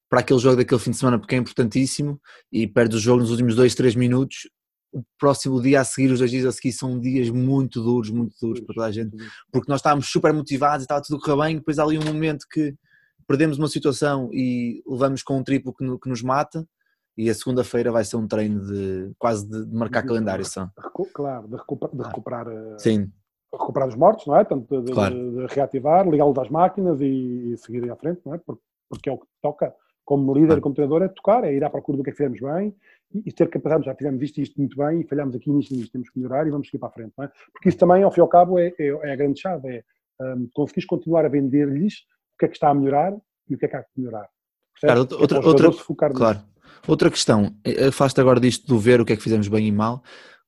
para aquele jogo daquele fim de semana, porque é importantíssimo, e perdes o jogo nos últimos dois, três minutos, o próximo dia a seguir, os dois dias a seguir, são dias muito duros, muito duros para toda a gente, porque nós estávamos super motivados e estava tudo correr bem, depois há ali um momento que perdemos uma situação e levamos com um triplo que, que nos mata, e a segunda-feira vai ser um treino de quase de, marcar de, calendário só. Claro, de recuperar, de recuperar Sim. Recuperar os mortos, não é? Tanto de, claro. de reativar, ligá-lo das máquinas e, e seguir à frente, não é? Porque, é o que toca como líder, como treinador, é tocar, é ir à procura do que é que fizemos bem e, e ter capacidade, já fizemos isto e isto muito bem e falhamos aqui nisto e nisto, temos que melhorar e vamos seguir para a frente, não é? Porque isso também, ao fim e ao cabo, é, é, é a grande chave, é um, conseguires continuar a vender-lhes o que é que está a melhorar e o que é que há que melhorar. Claro, outra, outra, outra, claro. outra questão, eh, faço agora disto do ver o que é que fizemos bem e mal,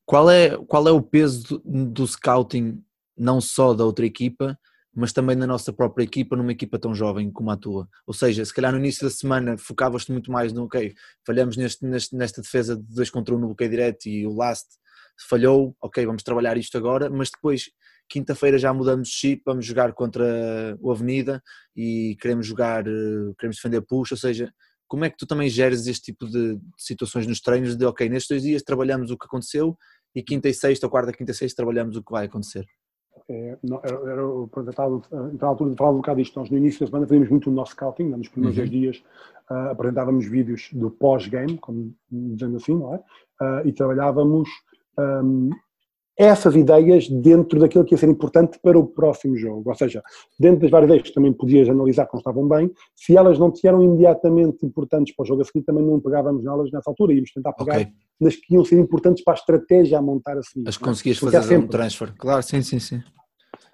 qual é, qual é o peso do, do scouting, não só da outra equipa, mas também na nossa própria equipa, numa equipa tão jovem como a tua. Ou seja, se calhar no início da semana focavas-te muito mais no, ok, falhamos neste, neste, nesta defesa de 2 contra 1 um no bloqueio direto e o last falhou, ok, vamos trabalhar isto agora, mas depois, quinta-feira já mudamos de chip, vamos jogar contra o Avenida e queremos jogar, eh, queremos defender push, ou seja, como é que tu também geres este tipo de situações nos treinos de, ok, nestes dois dias trabalhamos o que aconteceu e quinta e sexta, ou quarta, quinta e sexta trabalhamos o que vai acontecer? É, não, era, era, eu estava, na altura de falar um bocado disto, nós no início da semana fazíamos muito o nosso scouting, nos primeiros uhum. dois dias uh, apresentávamos vídeos do pós-game, como dizendo assim, não é? Uh, e trabalhávamos um, essas ideias dentro daquilo que ia ser importante para o próximo jogo. Ou seja, dentro das várias ideias que também podias analisar que não estavam bem, se elas não eram imediatamente importantes para o jogo a seguir, também não pegávamos nelas nessa altura, íamos tentar pegar okay. Nas que iam ser importantes para a estratégia a montar a seguir. As conseguias fazer sempre. um transfer, claro, sim, sim, sim.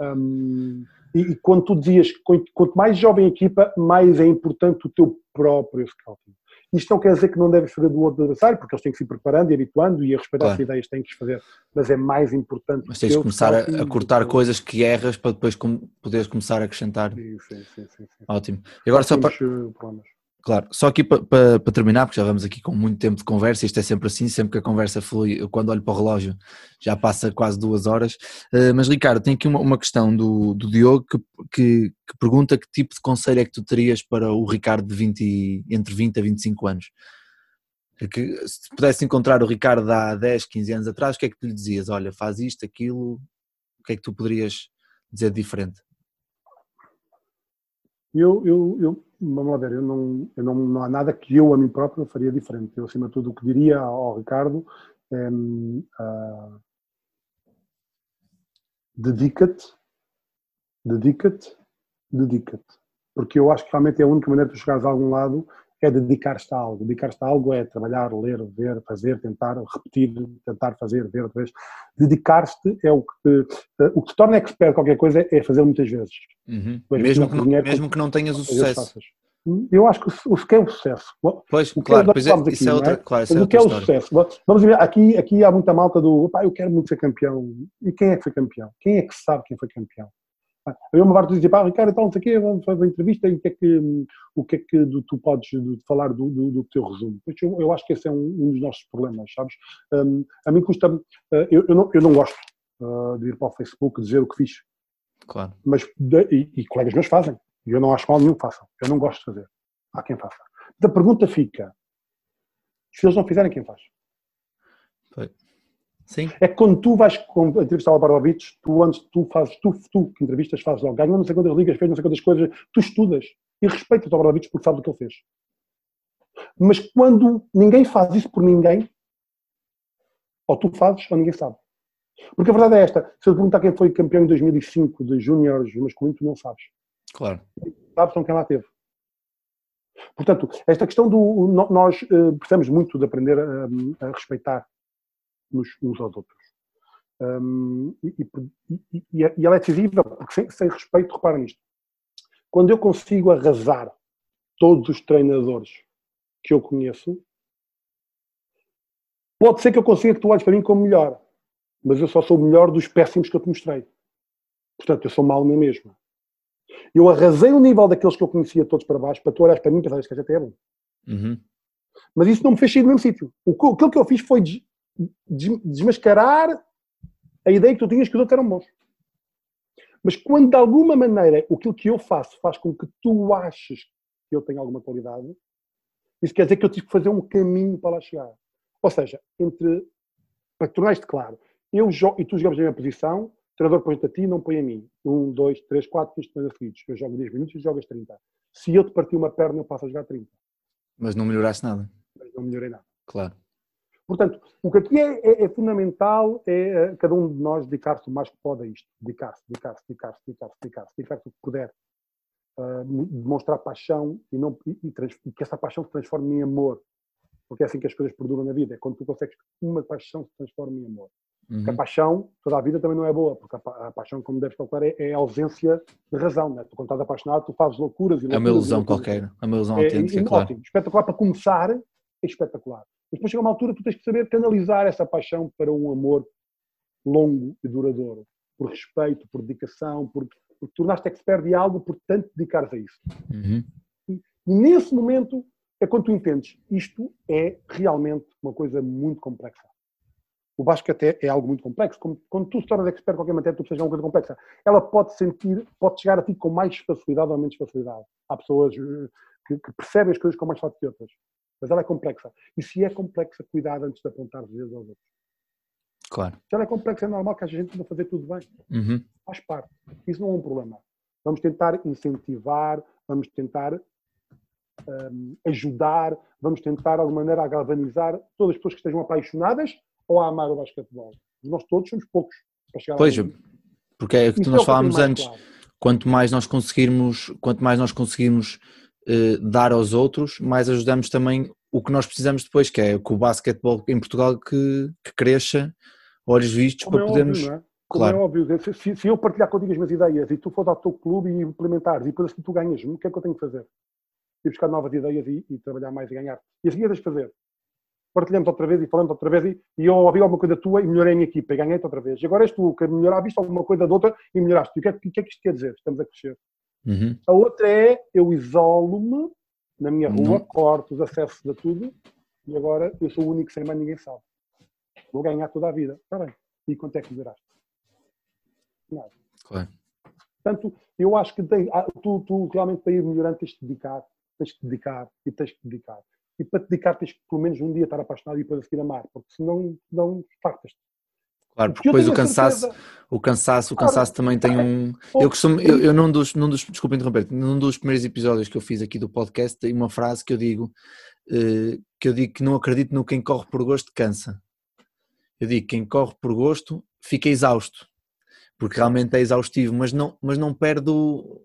Um, e, e, quando tu dizias, quanto mais jovem a equipa, mais é importante o teu próprio scouting. Isto não quer dizer que não deves fazer do outro adversário, porque eles têm que se ir preparando e habituando e a respeitar claro. as ideias têm que fazer, mas é mais importante. Mas tens de começar a, a, cortar coisas que erras para depois com, poderes começar a acrescentar. Sim, sim, sim, sim, Ótimo. E agora só para. Eh, problemas. Claro, só aqui para, para, para, terminar, porque já vamos aqui com muito tempo de conversa, isto é sempre assim, sempre que a conversa flui, eu quando olho para o relógio já passa quase duas horas. Uh, mas Ricardo, tem aqui uma, uma questão do, do Diogo que, que, que, pergunta que tipo de conselho é que tu terias para o Ricardo de 20, entre 20 a 25 anos? É que se pudesse encontrar o Ricardo há 10, 15 anos atrás, o que é que tu lhe dizias? Olha, faz isto, aquilo, o que é que tu poderias dizer diferente? Eu, eu, eu vamos ver, eu não, eu não, não há nada que eu a mim próprio faria diferente. Eu, acima de tudo, o que diria ao Ricardo é uh, dedica-te, dedica-te, dedica-te. Porque eu acho que realmente é a única maneira de tu chegares a algum lado é dedicar-te a algo. Dedicar-te a algo é trabalhar, ler, ver, fazer, tentar, repetir, tentar fazer, ver outra vez. Dedicar-te é o que te, uh, o que te torna expert qualquer coisa é fazer muitas vezes. Uhum. Mesmo, que não, mesmo que não tenhas o sucesso. Eu acho que o, que é o sucesso. Pois, o claro, é, pois é, aqui, isso é outra, é? claro, isso é o que é o sucesso? Vamos ver, aqui, aqui há muita malta do, pá, eu quero muito ser campeão. E quem é que foi campeão? Quem é que sabe quem foi campeão? Havia uma parte dizia, pá, Ricardo, então, não sei o quê, vamos fazer uma entrevista e o que é que, o que, é que tu podes falar do, do, do teu resumo? Eu, eu, acho que esse é um, um dos nossos problemas, sabes? Um, a mim custa, uh, eu, eu, não, eu não gosto uh, de ir para o Facebook dizer o que fiz. Claro. Mas, de, e, e, colegas meus fazem, e eu não acho mal nenhum que façam. Eu não gosto de fazer. Há quem faça. Da pergunta fica, se eles não fizerem, quem faz? Sim. É que quando tu vais entrevistar o Barovic, tu antes tu fazes, tu, tu que entrevistas fazes logo, ganhou não sei quantas ligas, fez não sei quantas coisas, tu estudas e respeitas o Barovic porque sabes o que ele fez. Mas quando ninguém faz isso por ninguém, ou tu fazes ou ninguém sabe. Porque a verdade é esta, se eu te perguntar quem foi campeão em 2005 de júniores masculino, tu não sabes. Claro. Sabes quem lá teve. Portanto, esta questão do. Nós uh, precisamos muito de aprender a, a respeitar uns, uns aos outros. Um, e, e, e, ela é decisiva, porque sem, sem respeito, repara nisto. Quando eu consigo arrasar todos os treinadores que eu conheço, pode ser que eu consiga que tu olhes para mim como melhor, mas eu só sou o melhor dos péssimos que eu te mostrei. Portanto, eu sou mau na mesma. Eu arrasei o nível daqueles que eu conhecia todos para baixo, para tu olhares para mim e pensares que até é bom. Uhum. Mas isso não me fez sair do mesmo sítio. Aquilo que eu fiz foi desmascarar a ideia que tu tinhas que os outros eram bons. Mas quando de alguma maneira aquilo que eu faço faz com que tu aches que eu tenho alguma qualidade, isso quer dizer que eu tive que fazer um caminho para lá chegar. Ou seja, entre, para tornar isto claro, eu jogo, e tu jogamos na minha posição, o treinador põe-te a ti não põe a mim. Um, dois, três, quatro, cinco semanas seguidos. Eu jogo 10 minutos e jogas 30. Se eu te partir uma perna, eu passo a jogar 30. Mas não melhoraste nada. Mas não melhorei nada. Claro. Portanto, o que aqui é, é, é fundamental é uh, cada um de nós dedicar-se o mais que pode a isto. Dedicar-se, dedicar-se, dedicar-se, dedicar-se, dedicar-se, dedicar-se o que puder. Uh, demonstrar paixão e, não, e, e, que essa paixão se transforme em amor. Porque é assim que as coisas perduram na vida. É quando tu consegues que uma paixão se transforme em amor. Uhum. Porque a paixão, toda a vida também não é boa. Porque a, a paixão, como deves calcular, é, é a ausência de razão. Né? Tu, quando estás apaixonado, tu fazes loucuras e loucuras. É uma ilusão qualquer. É uma ilusão é, autêntica, claro. Ótimo. Espetacular para começar. É espetacular. Mas depois chega uma altura que tu tens que saber canalizar essa paixão para um amor longo e duradouro. Por respeito, por dedicação, por, por tornaste expert de algo, por tanto dedicares a isso. Uhum. E, nesse momento é quando tu entendes isto é realmente uma coisa muito complexa. O basquete é, é algo muito complexo. Quando, quando tu se tornas expert em qualquer matéria, tu precisas de uma coisa complexa. Ela pode sentir, pode chegar a ti com mais facilidade ou menos facilidade. Há pessoas eh, que, que percebem as coisas com mais fácil que outras mas ela é complexa. E se é complexa, cuidado antes de apontar os dedos aos outros. Claro. Já não é complexo, é normal que a gente não fazer tudo bem. Uhum. Faz parte. Isso não é um problema. Vamos tentar incentivar, vamos tentar um, ajudar, vamos tentar de alguma maneira galvanizar todas as pessoas que estejam apaixonadas ou a amar o basquetebol. Nós todos somos poucos para chegar Pois, porque é o que Isso nós é o que eu tenho falámos antes. claro. Quanto mais nós conseguirmos, quanto mais nós conseguirmos eh, dar aos outros, mais ajudamos também o que nós precisamos depois, que é que o basquetebol em Portugal que, que cresça, olhos vistos, Como para é podermos. óbvio, é? Claro. é óbvio, se, se- eu partilhar contigo as minhas ideias e tu fores ao teu clube e implementares e depois assim tu ganhas, o que é que eu tenho que fazer? Ir buscar novas ideias e, e trabalhar mais e ganhar. E a seguir deixa fazer. Partilhamos outra vez e falamos outra vez e, e eu ouvi alguma coisa tua e melhorei a minha equipa e ganhei-te outra vez. E agora és tu que melhorar, viste alguma coisa de outra e melhoraste. E o que, é, o que é que isto quer dizer? Estamos a crescer. Uhum. A outra é eu isolo-me na minha rua, Não. corto os acessos a tudo e agora eu sou o único sem mais ninguém sabe. Vou ganhar toda a vida. Está bem. E quanto é que melhoraste? Nada. Claro. Portanto, eu acho que tem, ah, tu, tu realmente para ir melhorando tens de dedicar, tens de dedicar e tens de dedicar. E para te dedicar tens que pelo menos um dia estar apaixonado e depois a seguir amar, porque senão não fartas. Claro, Porque depois o cansaço, certeza- o cansaço, o cansaço também tem um. Eu costumo, eu, eu num dos, num dos, desculpa interromper, num dos primeiros episódios que eu fiz aqui do podcast tem uma frase que eu digo eh, que eu digo que não acredito no quem corre por gosto cansa. Eu digo que quem corre por gosto fica exausto, porque realmente é exaustivo, mas não, mas não perde o,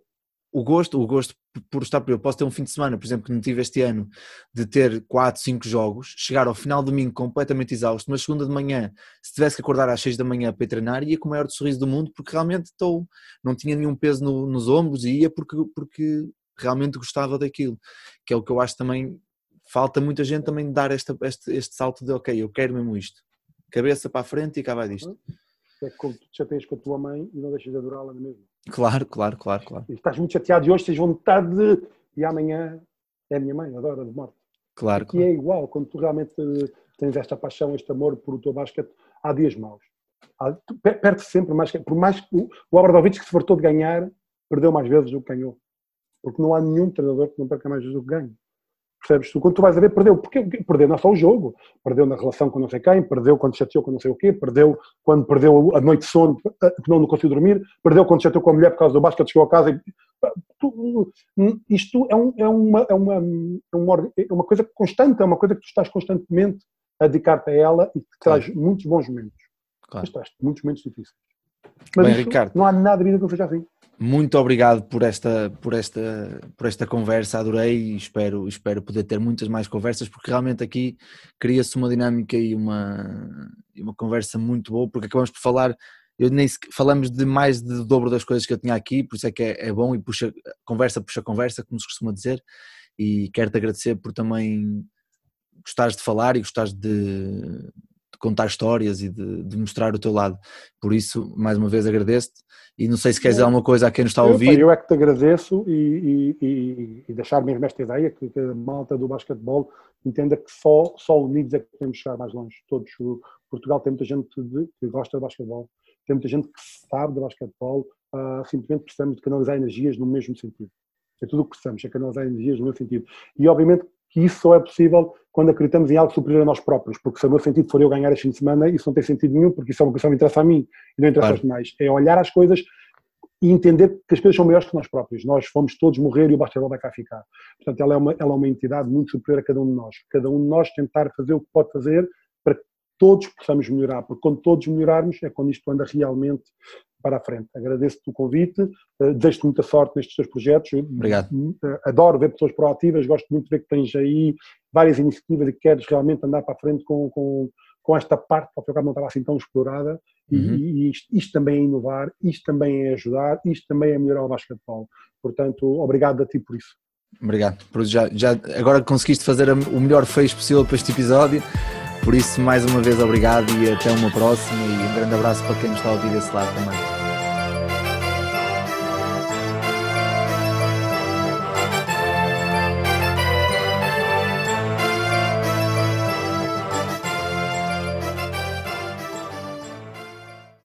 o gosto, o gosto por- estar por eu posso ter um fim de semana, por exemplo, que não tive este ano, de ter 4, 5 jogos, chegar ao final do domingo completamente exausto, mas segunda de manhã, se tivesse que acordar às 6 da manhã para ir treinar, ia com o maior sorriso do mundo, porque realmente estou, não tinha nenhum peso no- nos ombros e ia porque, porque realmente gostava daquilo, que é o que eu acho também, falta muita gente também dar esta, este, este salto de ok, eu quero mesmo isto, cabeça para a frente e vai disto. É como tu te chateias com a tua mãe e não deixas de adorá-la na mesma. Claro, claro, claro, claro, E estás muito chateado e hoje tens vontade de. E amanhã é a minha mãe, adora de morte. claro, E claro. é igual, quando tu realmente eh, tens esta paixão, este amor por o teu basquete, há dias maus. Há- tu per- Perde-se sempre mais. que- Por mais que o, o que se fartou de ganhar, perdeu mais vezes do que ganhou. Porque não há nenhum treinador que não perca mais vezes do que ganha. Percebes? Tu, quando tu vais a ver, perdeu. Porque perdeu não é só o jogo. Perdeu na relação com não sei quem, perdeu quando chateou com não sei o quê, perdeu quando perdeu a noite de sono, eh, que não, não conseguiu dormir, perdeu quando chateou com a mulher por causa do basquete, chegou a casa e. Tu- isto é, um- é uma, é, uma, é, uma, é uma coisa constante, é uma coisa que tu estás constantemente a dedicar-te a ela e que te Claro. traz muitos bons momentos. Claro. Mas traz muitos momentos difíceis. Mas Bem, isto, Ricardo. não há nada de vida que não seja assim. Muito obrigado por esta, por esta, por esta conversa, adorei e espero, espero poder ter muitas mais conversas, porque realmente aqui cria-se uma dinâmica e uma, uma conversa muito boa, porque acabamos por falar, eu nem falamos de mais de dobro das coisas que eu tinha aqui, por isso é que é, é bom e puxa, conversa puxa conversa, como se costuma dizer, e quero-te agradecer por também gostares de falar e gostares de, de contar histórias e de, de mostrar o teu lado. Por isso, mais uma vez agradeço-te e não sei se queres dizer alguma coisa a quem nos está a ouvir. eu é que te agradeço e, e, e, deixar mesmo esta ideia que, que a malta do basquetebol entenda que só, só unidos é que podemos chegar mais longe. Todos. O Portugal tem muita gente de- que gosta de basquetebol, tem muita gente que sabe de basquetebol, ah, simplesmente precisamos de canalizar energias no mesmo sentido. É tudo o que precisamos, é canalizar energias no mesmo sentido. E obviamente que isso só é possível quando acreditamos em algo superior a nós próprios, porque se o meu sentido for eu ganhar este fim de semana, isso não tem sentido nenhum, porque isso é uma coisa que interessa a mim e não interessa Claro. aos demais. É olhar as coisas e entender que as coisas são maiores que nós próprios. Nós fomos todos morrer e o basquetebol vai cá ficar. Portanto, ela é, uma, ela é uma entidade muito superior a cada um de nós. Cada um de nós tentar fazer o que pode fazer para que todos possamos melhorar, porque quando todos melhorarmos é quando isto anda realmente para a frente. Agradeço-te o convite, eh, desejo-te muita sorte nestes teus projetos. Obrigado. eh, Adoro ver pessoas proativas, gosto muito de ver que tens aí várias iniciativas e que queres realmente andar para a frente com, com, com esta parte que ao e não estava assim tão explorada. E, Uhum. e isto, isto também é inovar, isto também é ajudar, isto também é melhorar o basquetebol. Portanto, obrigado a ti por isso. Obrigado. Por já, já, agora conseguiste fazer o melhor fecho possível para este episódio. Por isso, mais uma vez, obrigado e até uma próxima. E um grande abraço para quem nos está a ouvir desse lado também.